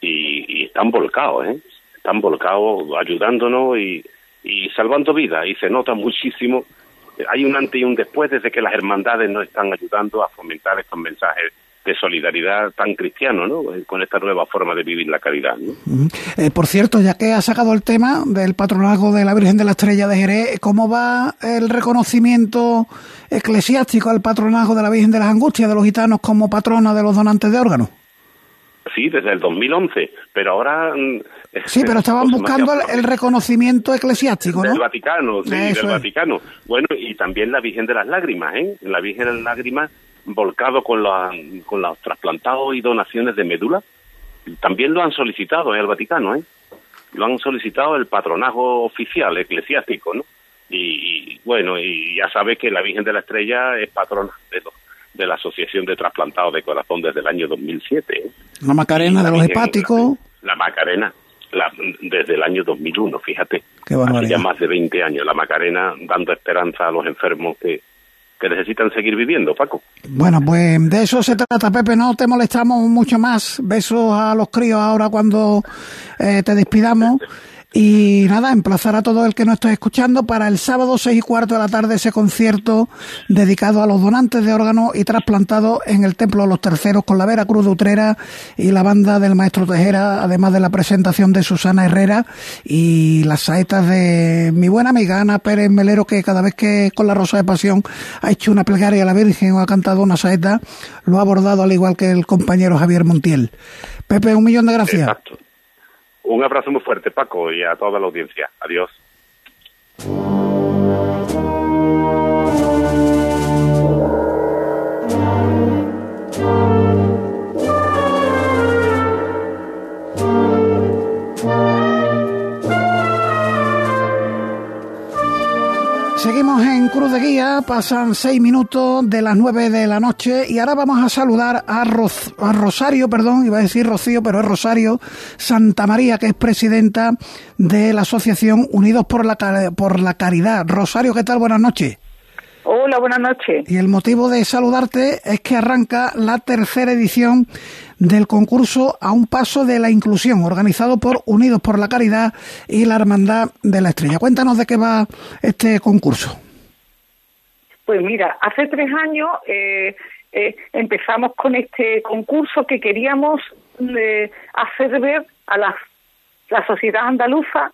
Y, y están volcados, ¿eh? Están volcados ayudándonos y, y salvando vidas. Y se nota muchísimo. Hay un antes y un después desde que las hermandades nos están ayudando a fomentar estos mensajes de solidaridad tan cristiano, ¿no? Con esta nueva forma de vivir la caridad, ¿no? Eh, por cierto, ya que ha sacado el tema del patronazgo de la Virgen de la Estrella de Jerez, ¿cómo va el reconocimiento eclesiástico al patronazgo de la Virgen de las Angustias de los gitanos como patrona de los donantes de órganos? Sí, desde el 2011, pero ahora... Mm, sí, pero (laughs) estaban pues, buscando el, reconocimiento eclesiástico, ¿no? Del Vaticano, sí, del Vaticano. Bueno, y también la Virgen de las Lágrimas, ¿eh? La Virgen de las Lágrimas volcado con, con los trasplantados y donaciones de médula. También lo han solicitado en el Vaticano, ¿eh? Lo han solicitado el patronazgo oficial eclesiástico, ¿no? Y, bueno, y ya sabes que la Virgen de la Estrella es patrona de, de la Asociación de Trasplantados de Corazón desde el año 2007. ¿eh? La Macarena de los hepáticos. La, Macarena, desde el año 2001, fíjate. Qué Hace ya más de 20 años. La Macarena dando esperanza a los enfermos que, que necesitan seguir viviendo, Paco. Bueno, pues de eso se trata, Pepe, no te molestamos mucho más. Besos a los críos ahora cuando eh, te despidamos. Y nada, emplazar a todo el que nos esté escuchando para el sábado seis y cuarto de la tarde ese concierto dedicado a los donantes de órganos y trasplantados en el Templo de los Terceros con la Vera Cruz de Utrera y la banda del Maestro Tejera, además de la presentación de Susana Herrera y las saetas de mi buena amiga Ana Pérez Melero, que cada vez que con la Rosa de Pasión ha hecho una plegaria a la Virgen o ha cantado una saeta, lo ha abordado al igual que el compañero Javier Montiel. Pepe, un millón de gracias. Un abrazo muy fuerte, Paco, y a toda la audiencia. Adiós. De Guía, pasan seis minutos de las nueve de la noche y ahora vamos a saludar a, a Rosario, perdón, iba a decir Rocío, pero es Rosario Santa María, que es presidenta de la Asociación Unidos por la, por la Caridad. Rosario, ¿qué tal? Buenas noches. Hola, buenas noches. Y el motivo de saludarte es que arranca la tercera edición del concurso A un paso de la inclusión, organizado por Unidos por la Caridad y la Hermandad de la Estrella. Cuéntanos de qué va este concurso. Pues mira, hace tres años eh, eh, empezamos con este concurso que queríamos eh, hacer ver a la, la sociedad andaluza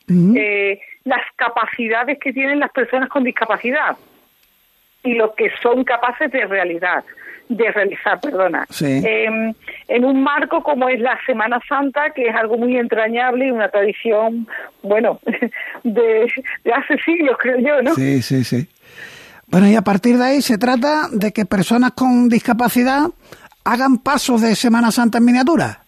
las capacidades que tienen las personas con discapacidad y lo que son capaces de realidad de realizar, perdona, em, en un marco como es la Semana Santa, que es algo muy entrañable y una tradición, bueno, (laughs) de, hace siglos, creo yo, ¿no? Sí, sí, sí. Bueno, y a partir de ahí se trata de que personas con discapacidad hagan pasos de Semana Santa en miniatura.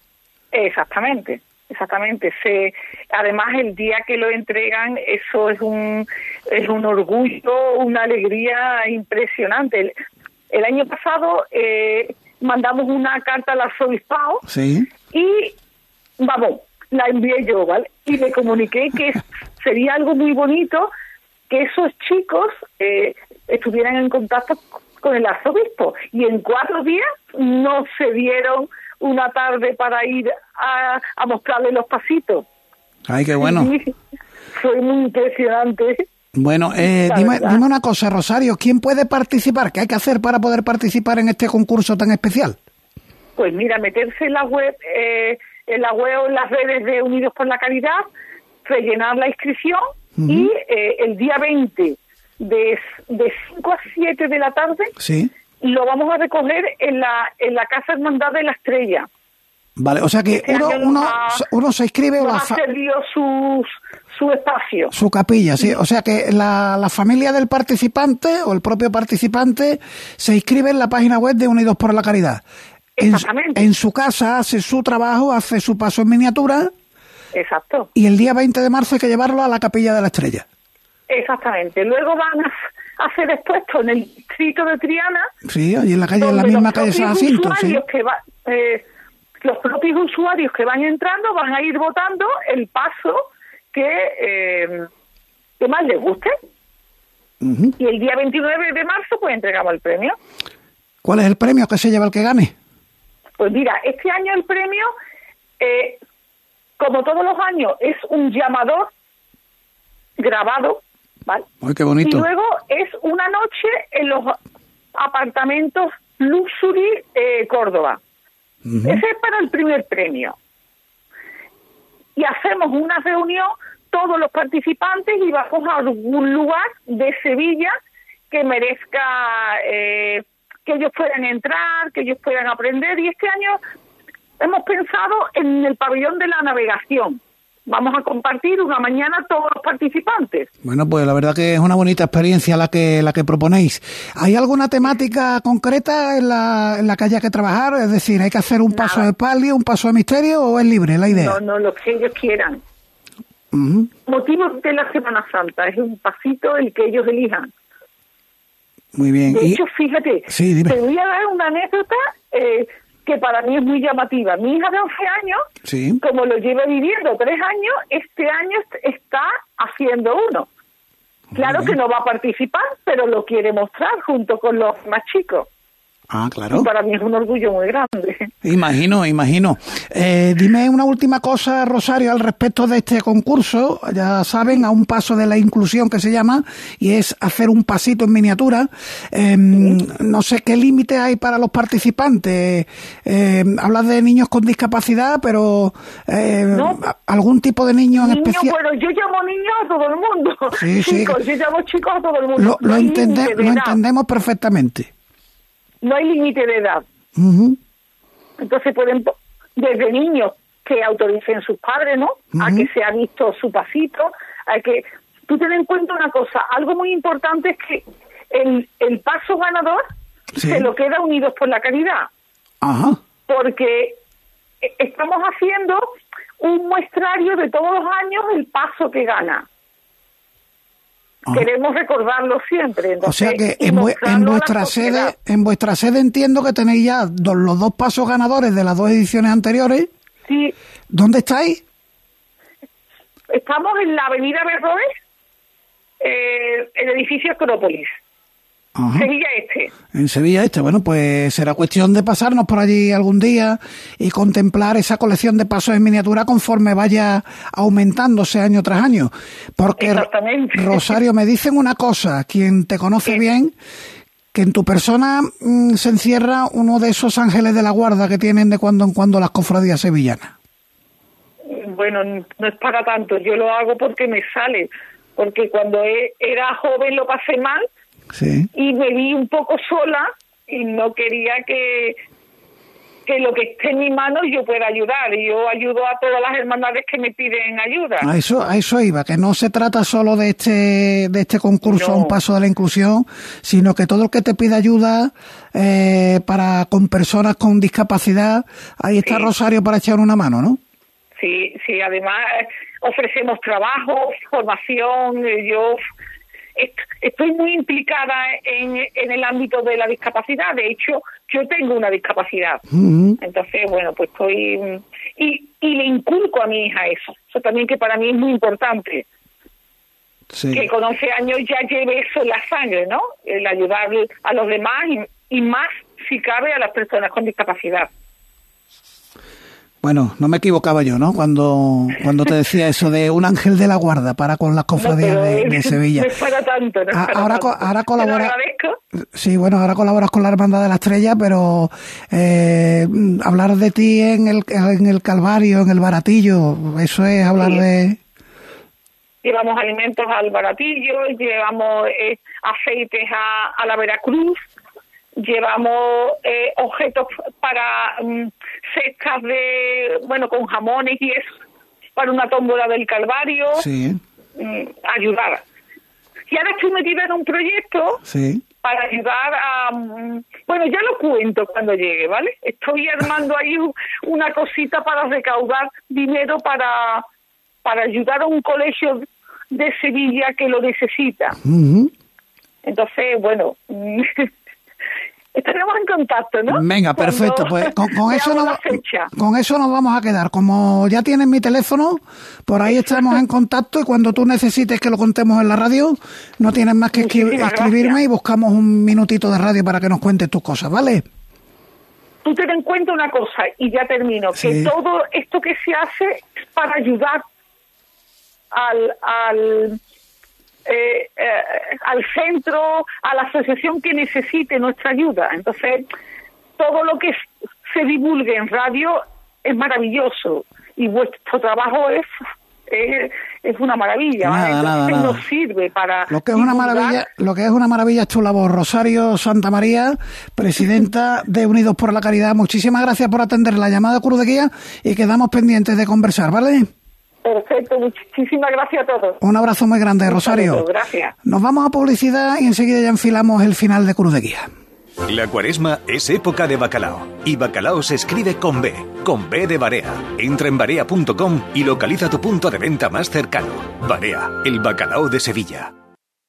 Exactamente. Exactamente. Se, además, el día que lo entregan, eso es un, es un orgullo, una alegría impresionante. El, año pasado eh, mandamos una carta al arzobispado sí. y, vamos, la envié yo, ¿vale? Y le comuniqué que (laughs) sería algo muy bonito que esos chicos eh, estuvieran en contacto con el arzobispo. Y en cuatro días no se dieron una tarde para ir a, mostrarle los pasitos. Ay, qué bueno. fue muy impresionante. Bueno, eh, dime, una cosa, Rosario, ¿quién puede participar? ¿Qué hay que hacer para poder participar en este concurso tan especial? Pues mira, meterse en la web, eh, en la web o en las redes de Unidos por la Caridad, rellenar la inscripción y eh, el día 20 de, de 5 a 7 de la tarde ¿Sí? lo vamos a recoger en la, en la Casa Hermandad de la Estrella. Vale, o sea que Este uno, uno, ha- uno se inscribe o la ha cedido su, su espacio. su capilla, sí. O sea que la, la familia del participante o el propio participante se inscribe en la página web de Unidos por la Caridad. En, Exactamente. en su casa hace su trabajo, hace su paso en miniatura Exacto. y el día 20 de marzo hay que llevarlo a la capilla de la estrella. Exactamente. Luego van a a (laughs) hacer expuestos en el distrito de Triana. Sí, allí en la calle, en la misma calle San Jacinto, sí. que va- eh, los propios usuarios que van entrando van a ir votando el paso que, eh, que más les guste. Y el día 29 de marzo pues entregamos el premio. ¿Cuál es el premio que se lleva el que gane? Pues mira, este año el premio, eh, como todos los años, es un llamador grabado, ¿vale? Ay, qué Y luego es una noche en los apartamentos Luxury eh, Córdoba. Ese es para el primer premio. Y hacemos una reunión, todos los participantes, y vamos a algún lugar de Sevilla que merezca eh, que ellos puedan entrar, que ellos puedan aprender. Y este año hemos pensado en el pabellón de la navegación. Vamos a compartir una mañana todos los participantes. Bueno, pues la verdad que es una bonita experiencia la que la que proponéis. ¿Hay alguna temática concreta en la, en la que haya que trabajar? Es decir, ¿hay que hacer un paso de palio, un paso de misterio o es libre la idea? No, no, lo que ellos quieran. Ujú. Motivo de la Semana Santa, es un pasito el que ellos elijan. Muy bien. De Y- hecho, fíjate, Sí, dime. te voy a dar una anécdota eh, que para mí es muy llamativa. Mi hija de 11 años, Sí. como lo lleva viviendo tres años, este año est- está haciendo uno. Claro que no va a participar, pero lo quiere mostrar junto con los más chicos. Ah, claro. Y para mí es un orgullo muy grande. Imagino, imagino. Eh, dime una última cosa, Rosario, al respecto de este concurso. Ya saben, a un paso de la inclusión que se llama, y es hacer un pasito en miniatura. Eh, no sé qué límite hay para los participantes. Eh, hablas de niños con discapacidad, pero eh, No. a- algún tipo de niño en Niños, especial. bueno, yo llamo niños a todo el mundo. Sí, sí. (laughs) Chicos, yo llamo chicos a todo el mundo. Lo, lo, entende- lo entendemos perfectamente. No hay límite de edad. Entonces pueden, desde niños que autoricen sus padres, ¿no? A que se ha visto su pasito, a que... Tú ten en cuenta una cosa, algo muy importante es que el, el paso ganador Sí. se lo queda Unidos por la Caridad, Ajá. porque e- estamos haciendo un muestrario de todos los años el paso que gana. Ajá. Queremos recordarlo siempre. O sea que en, en vuestra sede, en vuestra sede entiendo que tenéis ya dos- los dos pasos ganadores de las dos ediciones anteriores. Sí, ¿Dónde estáis? Estamos en la avenida Berroes, eh, el edificio Acrópolis, Ajá. Sevilla Este. En Sevilla este. Bueno, pues será cuestión de pasarnos por allí algún día y contemplar esa colección de pasos en miniatura conforme vaya aumentándose año tras año. Porque Exactamente. (laughs) Rosario, me dicen una cosa, quien te conoce bien, que en tu persona mm, se encierra uno de esos ángeles de la guarda que tienen de cuando en cuando las cofradías sevillanas. Bueno, no es para tanto, yo lo hago porque me sale, porque cuando e- era joven lo pasé mal Sí. y me vi un poco sola y no quería que que lo que esté en mi mano yo pueda ayudar y yo ayudo a todas las hermandades que me piden ayuda. A eso, a eso iba, que no se trata solo de este, de este concurso a un paso de la inclusión, sino que todo el que te pida ayuda eh, para con personas con discapacidad, ahí está Sí. Rosario para echar una mano, ¿no? Sí, sí, además eh, ofrecemos trabajo, formación, eh, yo estoy muy implicada en, en el ámbito de la discapacidad, de hecho yo tengo una discapacidad, Ujú. entonces bueno, pues estoy y, y le inculco a mi hija eso, eso también que para mí es muy importante, Sí. que con 11 años ya lleve eso en la sangre, ¿no? El ayudar a los demás y, y más si cabe a las personas con discapacidad. Bueno, no me equivocaba yo, ¿no? Cuando, cuando te decía eso de un ángel de la guarda para con las cofradías de, (laughs) Sevilla. No es para tanto, no es Ah, para ahora tanto. ahora Te colabora- lo agradezco. Sí, bueno, ahora colaboras con la Hermandad de la Estrella, pero eh, hablar de ti en el, en el Calvario, en el Baratillo, eso es hablar Sí. de... Llevamos alimentos al baratillo, llevamos eh, aceites a, a la Veracruz, llevamos eh, objetos para mm, cestas de, bueno, con jamones y eso, para una tómbola del Calvario, Sí, mm, ayudar. Y ahora estoy metida en un proyecto sí. para ayudar a... mm, Bueno, ya lo cuento cuando llegue, ¿vale? Estoy armando ahí un- una cosita para recaudar dinero para, para ayudar a un colegio de Sevilla que lo necesita. Entonces, bueno, (laughs) estaremos en contacto, ¿no? Venga, Cuando perfecto. Pues con, con (laughs) eso nos, con eso nos vamos a quedar. Como ya tienes mi teléfono, por ahí estamos en contacto y cuando tú necesites que lo contemos en la radio, no tienes más que escribirme gracias. y buscamos un minutito de radio para que nos cuentes tus cosas, ¿vale? Tú ten en cuenta una cosa, y ya termino, Sí. que todo esto que se hace es para ayudar al, al, eh, eh, al centro, a la asociación que necesite nuestra ayuda. Entonces, todo lo que se divulgue en radio es maravilloso y vuestro trabajo es es, es una maravilla. ¿vale? Nada, nada, nos sirve para Lo que es una maravilla, lo que es una maravilla es tu labor, Rosario Santa María, presidenta de Unidos por la Caridad. Muchísimas gracias por atender la llamada Cruz de Guía y quedamos pendientes de conversar, ¿vale? Perfecto, muchísimas gracias a todos. Un abrazo muy grande, Rosario. saludo, gracias. Nos vamos a publicidad y enseguida ya enfilamos el final de Cruz de Guía. La cuaresma es época de bacalao. Y bacalao se escribe con B, con B de Barea. Entra en barea.com y localiza tu punto de venta más cercano. Barea, el bacalao de Sevilla.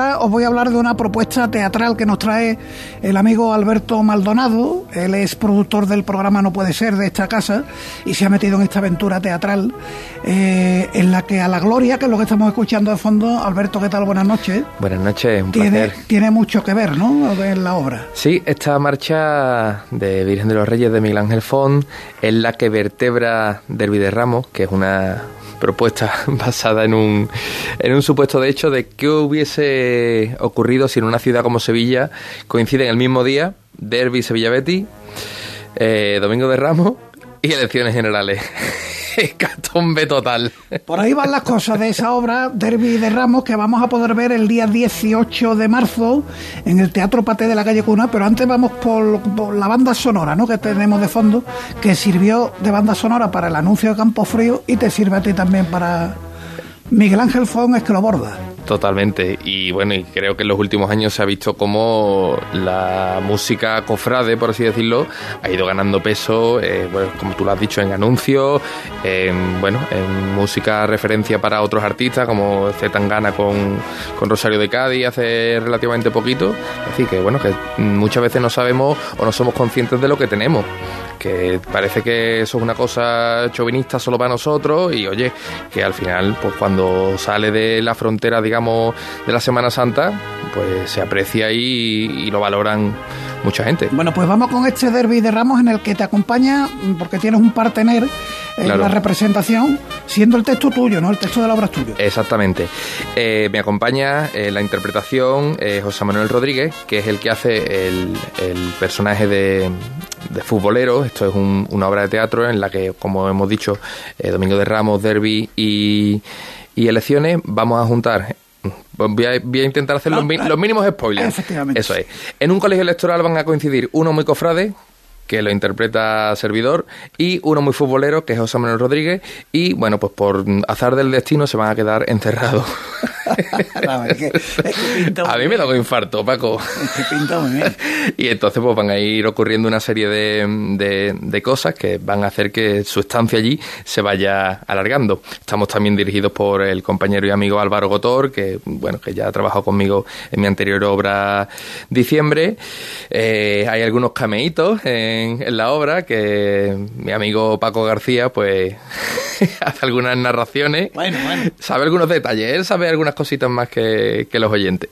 Ahora os voy a hablar de una propuesta teatral que nos trae el amigo Alberto Maldonado. Él es productor del programa No Puede Ser de esta casa y se ha metido en esta aventura teatral eh, en la que a la gloria, que es lo que estamos escuchando de fondo, Alberto, ¿qué tal? Buenas noches. Buenas noches, un Tiene, placer. tiene mucho que ver, ¿no? En la obra. Sí, esta marcha de Virgen de los Reyes de Miguel Ángel Font es la que vertebra Derby de Ramos, que es una propuesta (laughs) basada en un, en un supuesto de hecho de qué hubiese ocurrido si en una ciudad como Sevilla coinciden el mismo día Derby Sevilla Betty, eh, Domingo de Ramos y elecciones generales. (laughs) Catombe total. Por ahí van las cosas de esa obra, Derby de Ramos, que vamos a poder ver el día 18 de marzo en el Teatro Paté de la calle Cuna, pero antes vamos por, la banda sonora ¿no? que tenemos de fondo, que sirvió de banda sonora para el anuncio de Campo Frío y te sirve a ti también para Miguel Ángel Fon es que lo borda. Totalmente. Y bueno, y creo que en los últimos años se ha visto cómo la música cofrade, por así decirlo, ha ido ganando peso, eh, como tú lo has dicho, en anuncios, en, bueno, en música referencia para otros artistas, como Z Tangana con, con Rosario de Cádiz hace relativamente poquito. Decir, que bueno, que muchas veces no sabemos o no somos conscientes de lo que tenemos que parece que eso es una cosa chauvinista solo para nosotros y oye, que al final pues cuando sale de la frontera digamos de la Semana Santa pues se aprecia y, y lo valoran mucha gente. Bueno, pues vamos con este Derby de Ramos en el que te acompaña, porque tienes un partener en Claro. la representación, siendo el texto tuyo, ¿no? El texto de la obra es tuyo. Exactamente. Eh, me acompaña en la interpretación eh, José Manuel Rodríguez, que es el que hace el, el personaje de, de futbolero. Esto es un- una obra de teatro en la que, como hemos dicho, eh, Domingo de Ramos, Derby y, y elecciones, vamos a juntar. Voy a, voy a intentar hacer los, mi- los mínimos spoilers. Efectivamente. Eso es. En un colegio electoral van a coincidir uno muy cofrade, que lo interpreta servidor, y uno muy futbolero, que es José Manuel Rodríguez, y bueno, pues por azar del destino se van a quedar encerrados. (laughs) (laughs) Es que- es que pinta muy a mí me da un infarto, Paco. Es que pinta muy bien. (laughs) Y entonces pues van a ir ocurriendo una serie de, de- de cosas que van a hacer que su estancia allí se vaya alargando. Estamos también dirigidos por el compañero y amigo Álvaro Gotor, que bueno, que ya ha trabajado conmigo en mi anterior obra Diciembre. Eh, hay algunos cameitos en, en la obra que mi amigo Paco García pues (laughs) hace algunas narraciones. Bueno, bueno. Sabe algunos detalles, él sabe algunas cositas más que, que los oyentes.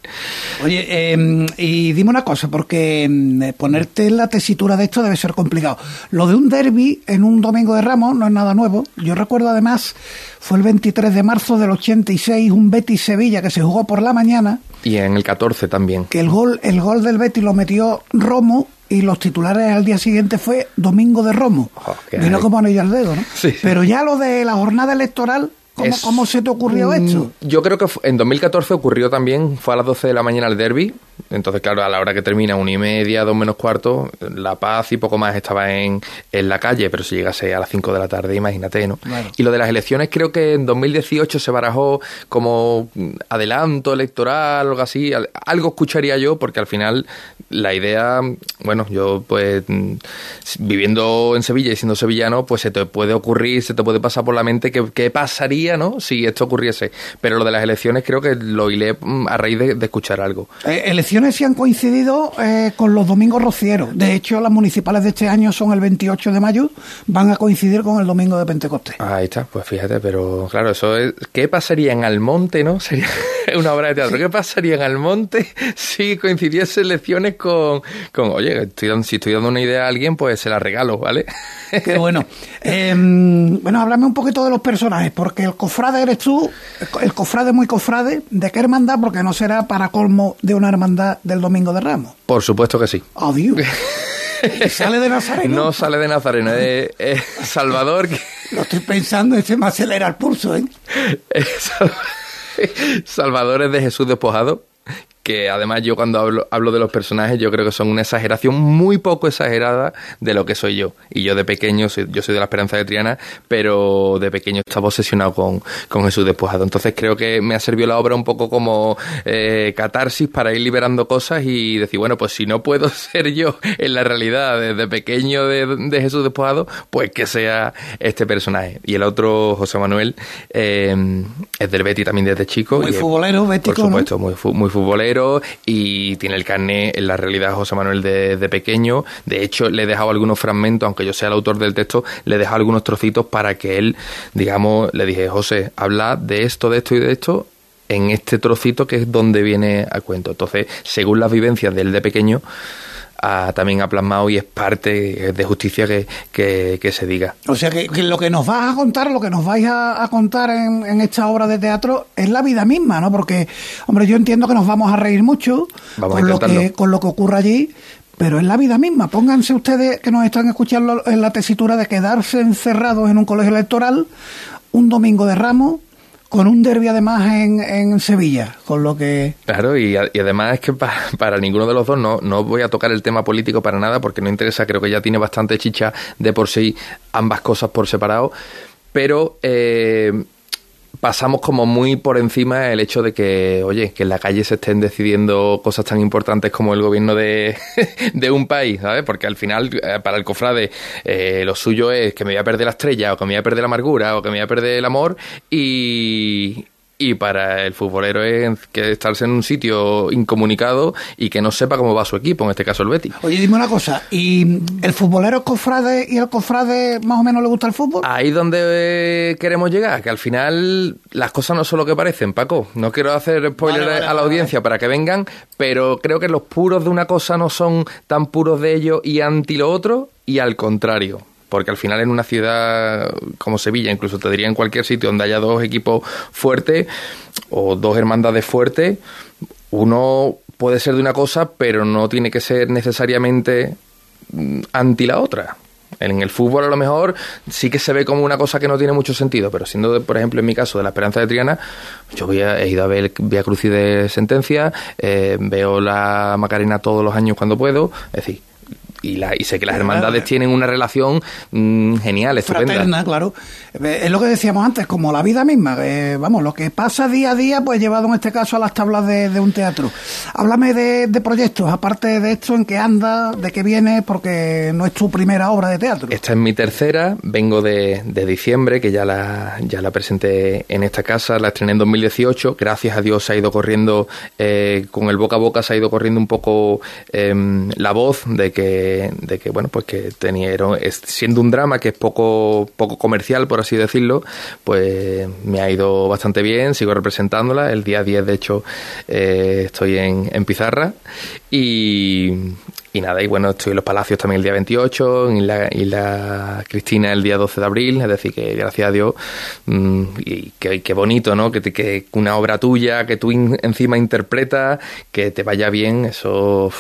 Oye, em, y dime una cosa, porque em, ponerte en la tesitura de esto debe ser complicado. Lo de un derby en un domingo de Ramos no es nada nuevo. Yo recuerdo además, fue el 23 de marzo del 86, un Betis Sevilla que se jugó por la mañana. Y en el 14 también. Que el gol, el gol del Betis lo metió Romo y los titulares al día siguiente fue Domingo de Romo. Oh, Vino como anillo al dedo, ¿no? Sí, sí. Pero ya lo de la jornada electoral, ¿cómo, Es- cómo se te ocurrió esto? Yo creo que en 2014 ocurrió también, fue a las 12 de la mañana el derby. Entonces, claro, a la hora que termina, una y media, dos menos cuarto, La Paz y poco más estaba en, en la calle, pero si llegase a las 5 de la tarde, imagínate, ¿no? Claro. Y lo de las elecciones, creo que en 2018 se barajó como adelanto electoral algo así. Al- Algo escucharía yo, porque al final la idea, bueno, yo pues viviendo en Sevilla y siendo sevillano, pues se te puede ocurrir, se te puede pasar por la mente que- qué pasaría, ¿no? Si esto ocurriese. Pero lo de las elecciones creo que lo hilé mm, a raíz de, de escuchar algo. Eh, elecciones sí han coincidido eh, con los domingos rocieros. De hecho, las municipales de este año son el 28 de mayo, van a coincidir con el domingo de Pentecostés. Ahí está, pues fíjate, pero claro, eso es. ¿Qué pasaría en Almonte, no? (laughs) Sería una obra de teatro. ¿Qué pasaría en Almonte (laughs) si coincidiese elecciones con. con oye, estoy si estoy dando una idea a alguien, pues se la regalo, ¿vale? Qué bueno. (laughs) Eh, bueno, háblame un poquito de los personajes, porque el cofrade eres tú, el co- el cofrade muy cofrade. ¿De qué hermandad? Porque no será para colmo de una hermandad del Domingo de Ramos. Por supuesto que sí. Adiós. Y (laughs) sale de Nazareno. No sale de Nazareno, es, es Salvador. que- Lo estoy pensando, este me acelera el pulso, ¿eh? (laughs) Salvador es de Jesús despojado. Que además yo cuando hablo, hablo de los personajes yo creo que son una exageración muy poco exagerada de lo que soy yo. Y yo de pequeño, soy- yo soy de la Esperanza de Triana, pero de pequeño estaba obsesionado con, con Jesús despojado. Entonces creo que me ha servido la obra un poco como eh, catarsis para ir liberando cosas y decir, bueno, pues si no puedo (laughs) ser yo en la realidad desde pequeño de, de Jesús despojado, pues que sea este personaje. Y el otro, José Manuel, eh, es del Betty también desde chico. Muy y futbolero, bético, Por ¿no? supuesto, muy, fu- muy futbolero y tiene el carnet en la realidad José Manuel de, de pequeño. De hecho, le he dejado algunos fragmentos, aunque yo sea el autor del texto, le he dejado algunos trocitos para que él, digamos, le dije, José, habla de esto, de esto y de esto en este trocito que es donde viene a cuento. Entonces, según las vivencias de él de pequeño, también ha plasmado y es parte de justicia que, que, que se diga. O sea que, que lo que nos vas a contar, lo que nos vais a, a contar en, en esta obra de teatro es la vida misma, ¿no? Porque, hombre, yo entiendo que nos vamos a reír mucho Vamos con, lo que, con lo que ocurra allí, pero es la vida misma. Pónganse ustedes que nos están escuchando en la tesitura de quedarse encerrados en un colegio electoral un domingo de Ramos con un derbi además en, en Sevilla, con lo que... Claro, y, además es que pa- para ninguno de los dos no, no voy a tocar el tema político para nada porque no interesa, creo que ya tiene bastante chicha de por sí ambas cosas por separado, pero eh, pasamos como muy por encima el hecho de que, oye, que en la calle se estén decidiendo cosas tan importantes como el gobierno de, (laughs) de un país, ¿sabes? Porque al final, eh, para el cofrade, eh, lo suyo es que me voy a perder la estrella, o que me voy a perder la amargura, o que me voy a perder el amor, y, y para el futbolero es que estarse en un sitio incomunicado y que no sepa cómo va su equipo, en este caso el Betis. Oye, dime una cosa, ¿y el futbolero es cofrade y el cofrade más o menos le gusta el fútbol? Ahí donde queremos llegar, que al final las cosas no son lo que parecen, Paco. No quiero hacer spoiler Vale, vale, a la vale, audiencia para que vengan, pero creo que los puros de una cosa no son tan puros de ello y anti lo otro, y al contrario. Porque al final en una ciudad como Sevilla, incluso te diría en cualquier sitio donde haya dos equipos fuertes o dos hermandades fuertes, uno puede ser de una cosa, pero no tiene que ser necesariamente mm, anti la otra. En el fútbol a lo mejor sí que se ve como una cosa que no tiene mucho sentido, pero siendo, por ejemplo, en mi caso de la Esperanza de Triana, yo a- he ido a ver Via Crucis de Sentencia, eh, veo la Macarena todos los años cuando puedo, es decir, y, la, y sé que las hermandades tienen una relación mm, genial, estupenda. fraterna, claro. Eh, Es lo que decíamos antes, como la vida misma. eh, vamos, lo que pasa día a día, pues llevado en este caso a las tablas de, de un teatro. Háblame de, de proyectos, aparte de esto, en qué anda, de qué viene, porque no es tu primera obra de teatro. Esta es mi tercera, vengo de, de diciembre, que ya la, ya la presenté en esta casa, la estrené en 2018, gracias a Dios se ha ido corriendo, eh, con el boca a boca se ha ido corriendo un poco em, la voz de que que, de que bueno, pues que tenieron, siendo un drama que es poco, poco comercial, por así decirlo, pues me ha ido bastante bien, sigo representándola. El día 10, de hecho, eh, estoy en, en Pizarra y, y nada, y bueno, estoy en los Palacios también el día 28, y la, y la Cristina el día 12 de abril, es decir, que gracias a Dios, mmm, y qué bonito, ¿no? Que, que, una obra tuya, que tú encima interpretas, que te vaya bien, eso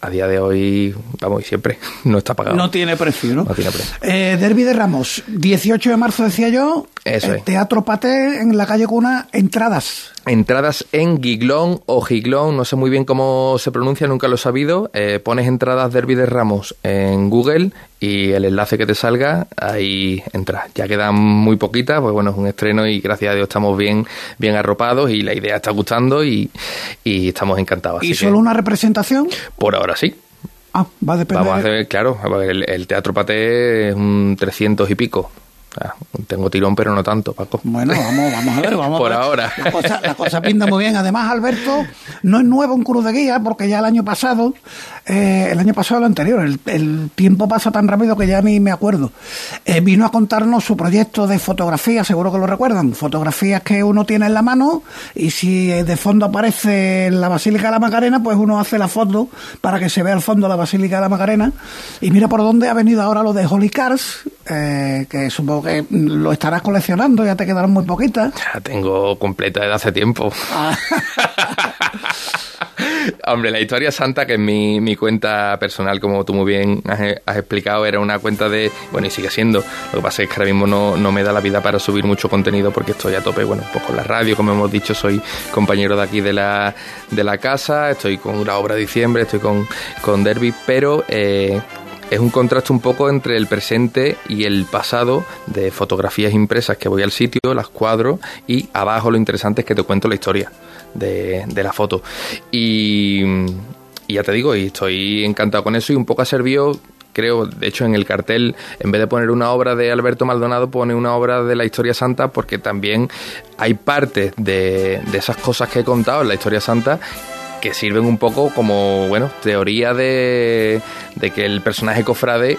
a día de hoy, vamos, y siempre, (laughs) no está pagado. No tiene precio, ¿no? No tiene precio. Eh, Derby de Ramos, 18 de marzo decía yo. Eso es. Teatro Paté en la calle Cuna, entradas. Entradas en Giglón o Giglón, no sé muy bien cómo se pronuncia, nunca lo he sabido. Eh, pones entradas Derby de Ramos en Google y el enlace que te salga, ahí entras. Ya quedan muy poquitas, pues bueno, es un estreno y gracias a Dios estamos bien, bien arropados y la idea está gustando y, y estamos encantados. ¿Y solo que, una representación? Por ahora sí. Ah, va a depender. Vamos a hacer, claro, el, el Teatro Paté es un 300 y pico. Ah, tengo tirón, pero no tanto, Paco. Bueno, vamos, vamos a ver, (laughs) vamos Por a ver. ahora. La cosa, la cosa, pinta muy bien. Además, Alberto no es nuevo en Cruz de Guía, porque ya el año pasado, eh, el año pasado el anterior, el, el, tiempo pasa tan rápido que ya ni me acuerdo. Eh, vino a contarnos su proyecto de fotografía, seguro que lo recuerdan. Fotografías que uno tiene en la mano y si de fondo aparece la Basílica de la Macarena, pues uno hace la foto para que se vea al fondo la Basílica de la Macarena. Y mira por dónde ha venido ahora lo de Holy Cars, eh, que supongo que lo estarás coleccionando, ya te quedarán muy poquitas. Ya tengo completa desde hace tiempo. Ah. (laughs) Hombre, la historia santa, que es mi, mi, cuenta personal, como tú muy bien has, has, explicado, era una cuenta de. Bueno, y sigue siendo. Lo que pasa es que ahora mismo no, no me da la vida para subir mucho contenido porque estoy a tope, bueno, pues con la radio, como hemos dicho, soy compañero de aquí de la, de la casa, estoy con la obra de diciembre, estoy con, con Derby, pero. Eh, es un contraste un poco entre el presente y el pasado de fotografías impresas que voy al sitio, las cuadro y abajo lo interesante es que te cuento la historia de, la foto. Y, y, ya te digo, y estoy encantado con eso y un poco ha servido creo, de hecho en el cartel, en vez de poner una obra de Alberto Maldonado, pone una obra de la historia santa, porque también hay partes de, de esas cosas que he contado en la historia santa que sirven un poco como, bueno, teoría de, que el personaje cofrade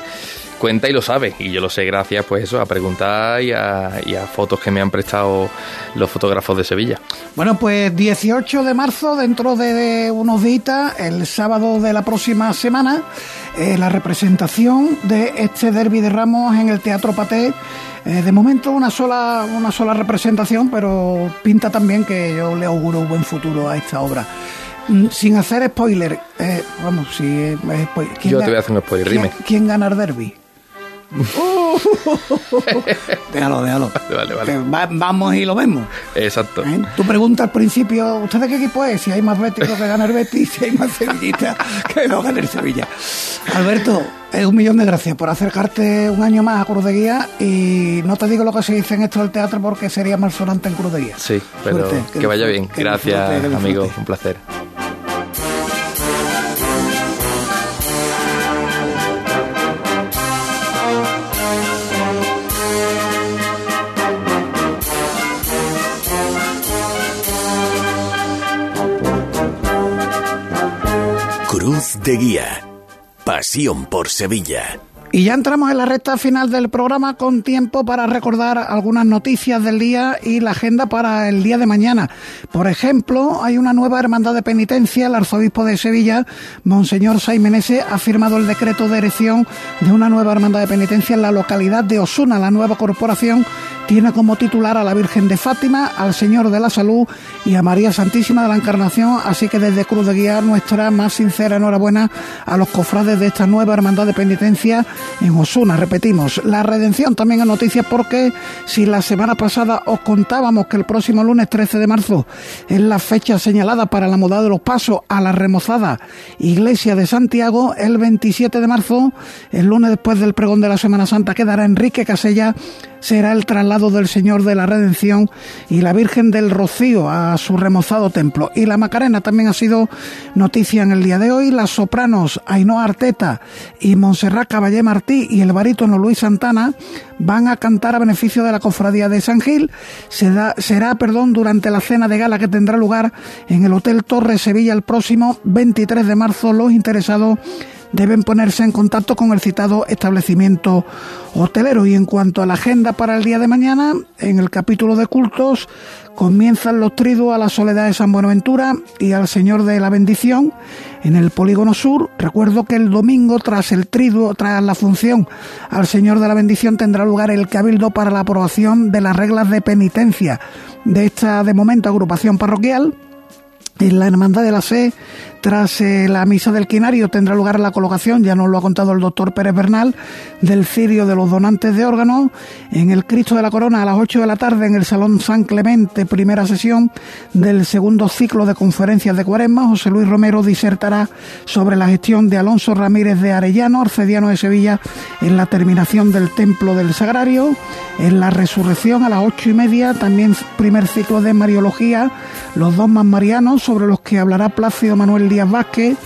cuenta y lo sabe. Y yo lo sé gracias, pues eso, a preguntar y a, y a, fotos que me han prestado los fotógrafos de Sevilla. Bueno, pues 18 de marzo, dentro de unos días, el sábado de la próxima semana, eh, la representación de este derby de Ramos en el Teatro Paté. Eh, de momento una sola, una sola representación, pero pinta también que yo le auguro un buen futuro a esta obra sin hacer spoiler, eh, vamos, si eh, Yo te voy a hacer un spoiler, ¿quién, dime. ¿Quién gana el derby? Uh, (laughs) (laughs) déjalo, déjalo. Vale, vale. Va, vamos y lo vemos. Exacto. ¿Eh? Tu pregunta al principio, ¿usted de qué equipo es? Si hay más Betis que gana el Betis, si hay más Sevillita (laughs) que no gana el Sevilla. Alberto, eh, un millón de gracias por acercarte un año más a Cruz de Guía y no te digo lo que se dice en esto del teatro porque sería más sonante en Cruz de Guía. Sí, pero Suerte, que, que, vaya bien. Que gracias, disfrute, amigo. Un placer. De Guía. Pasión por Sevilla. Y ya entramos en la recta final del programa con tiempo para recordar algunas noticias del día y la agenda para el día de mañana. Por ejemplo, hay una nueva hermandad de penitencia. El arzobispo de Sevilla, Monseñor Saimenese, ha firmado el decreto de erección de una nueva hermandad de penitencia en la localidad de Osuna. La nueva corporación tiene como titular a la Virgen de Fátima, al Señor de la Salud y a María Santísima de la Encarnación. Así que desde Cruz de Guía nuestra más sincera enhorabuena a los cofrades de esta nueva hermandad de penitencia en Osuna. Repetimos, la redención también es noticia porque si la semana pasada os contábamos que el próximo lunes 13 de marzo es la fecha señalada para la moda de los pasos a la remozada Iglesia de Santiago, el 27 de marzo, el lunes después del pregón de la Semana Santa, quedará Enrique Casella será el traslado del Señor de la Redención y la Virgen del Rocío a su remozado templo. Y la Macarena también ha sido noticia en el día de hoy. Las sopranos Ainhoa Arteta y Montserrat Caballé Martí y el barítono Luis Santana van a cantar a beneficio de la cofradía de San Gil. Será, perdón, durante la cena de gala que tendrá lugar en el Hotel Torre Sevilla el próximo 23 de marzo. Los interesados deben ponerse en contacto con el citado establecimiento hotelero. Y en cuanto a la agenda para el día de mañana, en el capítulo de cultos comienzan los triduos a la Soledad de San Buenaventura y al Señor de la Bendición en el Polígono Sur. Recuerdo que el domingo, tras el triduo, tras la función al Señor de la Bendición, tendrá lugar el cabildo para la aprobación de las reglas de penitencia de esta, de momento, agrupación parroquial. En la Hermandad de la Fe tras eh, la misa del quinario tendrá lugar la colocación, ya nos lo ha contado el doctor Pérez Bernal, del cirio de los donantes de órganos en el Cristo de la Corona a las 8 de la tarde en el Salón San Clemente, primera sesión del segundo ciclo de conferencias de Cuaresma. José Luis Romero disertará sobre la gestión de Alonso Ramírez de Arellano, arcediano de Sevilla, en la terminación del Templo del Sagrario. En la resurrección a las ocho y media, también primer ciclo de Mariología, los dos más marianos, sobre los que hablará Plácido Manuel Díaz Vázquez,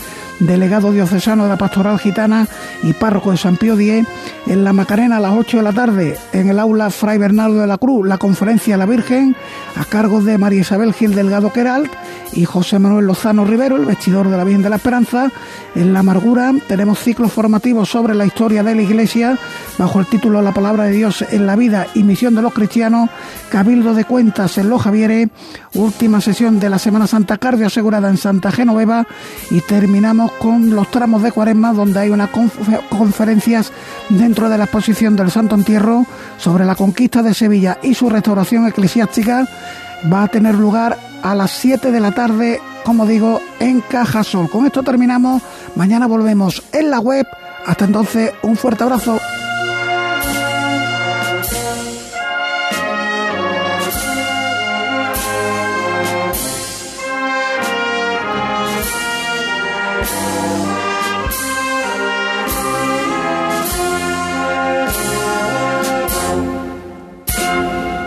delegado diocesano de la Pastoral Gitana y párroco de San Pío X, en la Macarena a las 8 de la tarde, en el aula Fray Bernardo de la Cruz, la conferencia la Virgen, a cargo de María Isabel Gil Delgado Queralt y José Manuel Lozano Rivero, el vestidor de la Virgen de la Esperanza. En La Amargura tenemos ciclos formativos sobre la historia de la Iglesia, bajo el título La Palabra de Dios en la vida y misión de los cristianos, Cabildo de Cuentas en Los Javieres, última sesión de la Semana Santa Cardio asegurada en Santa Genoveva y terminamos con los tramos de Cuaresma donde hay unas conferencias dentro de la exposición del Santo Entierro sobre la conquista de Sevilla y su restauración eclesiástica va a tener lugar a las 7 de la tarde, como digo, en Cajasol. Con esto terminamos. Mañana volvemos en la web. Hasta entonces, un fuerte abrazo.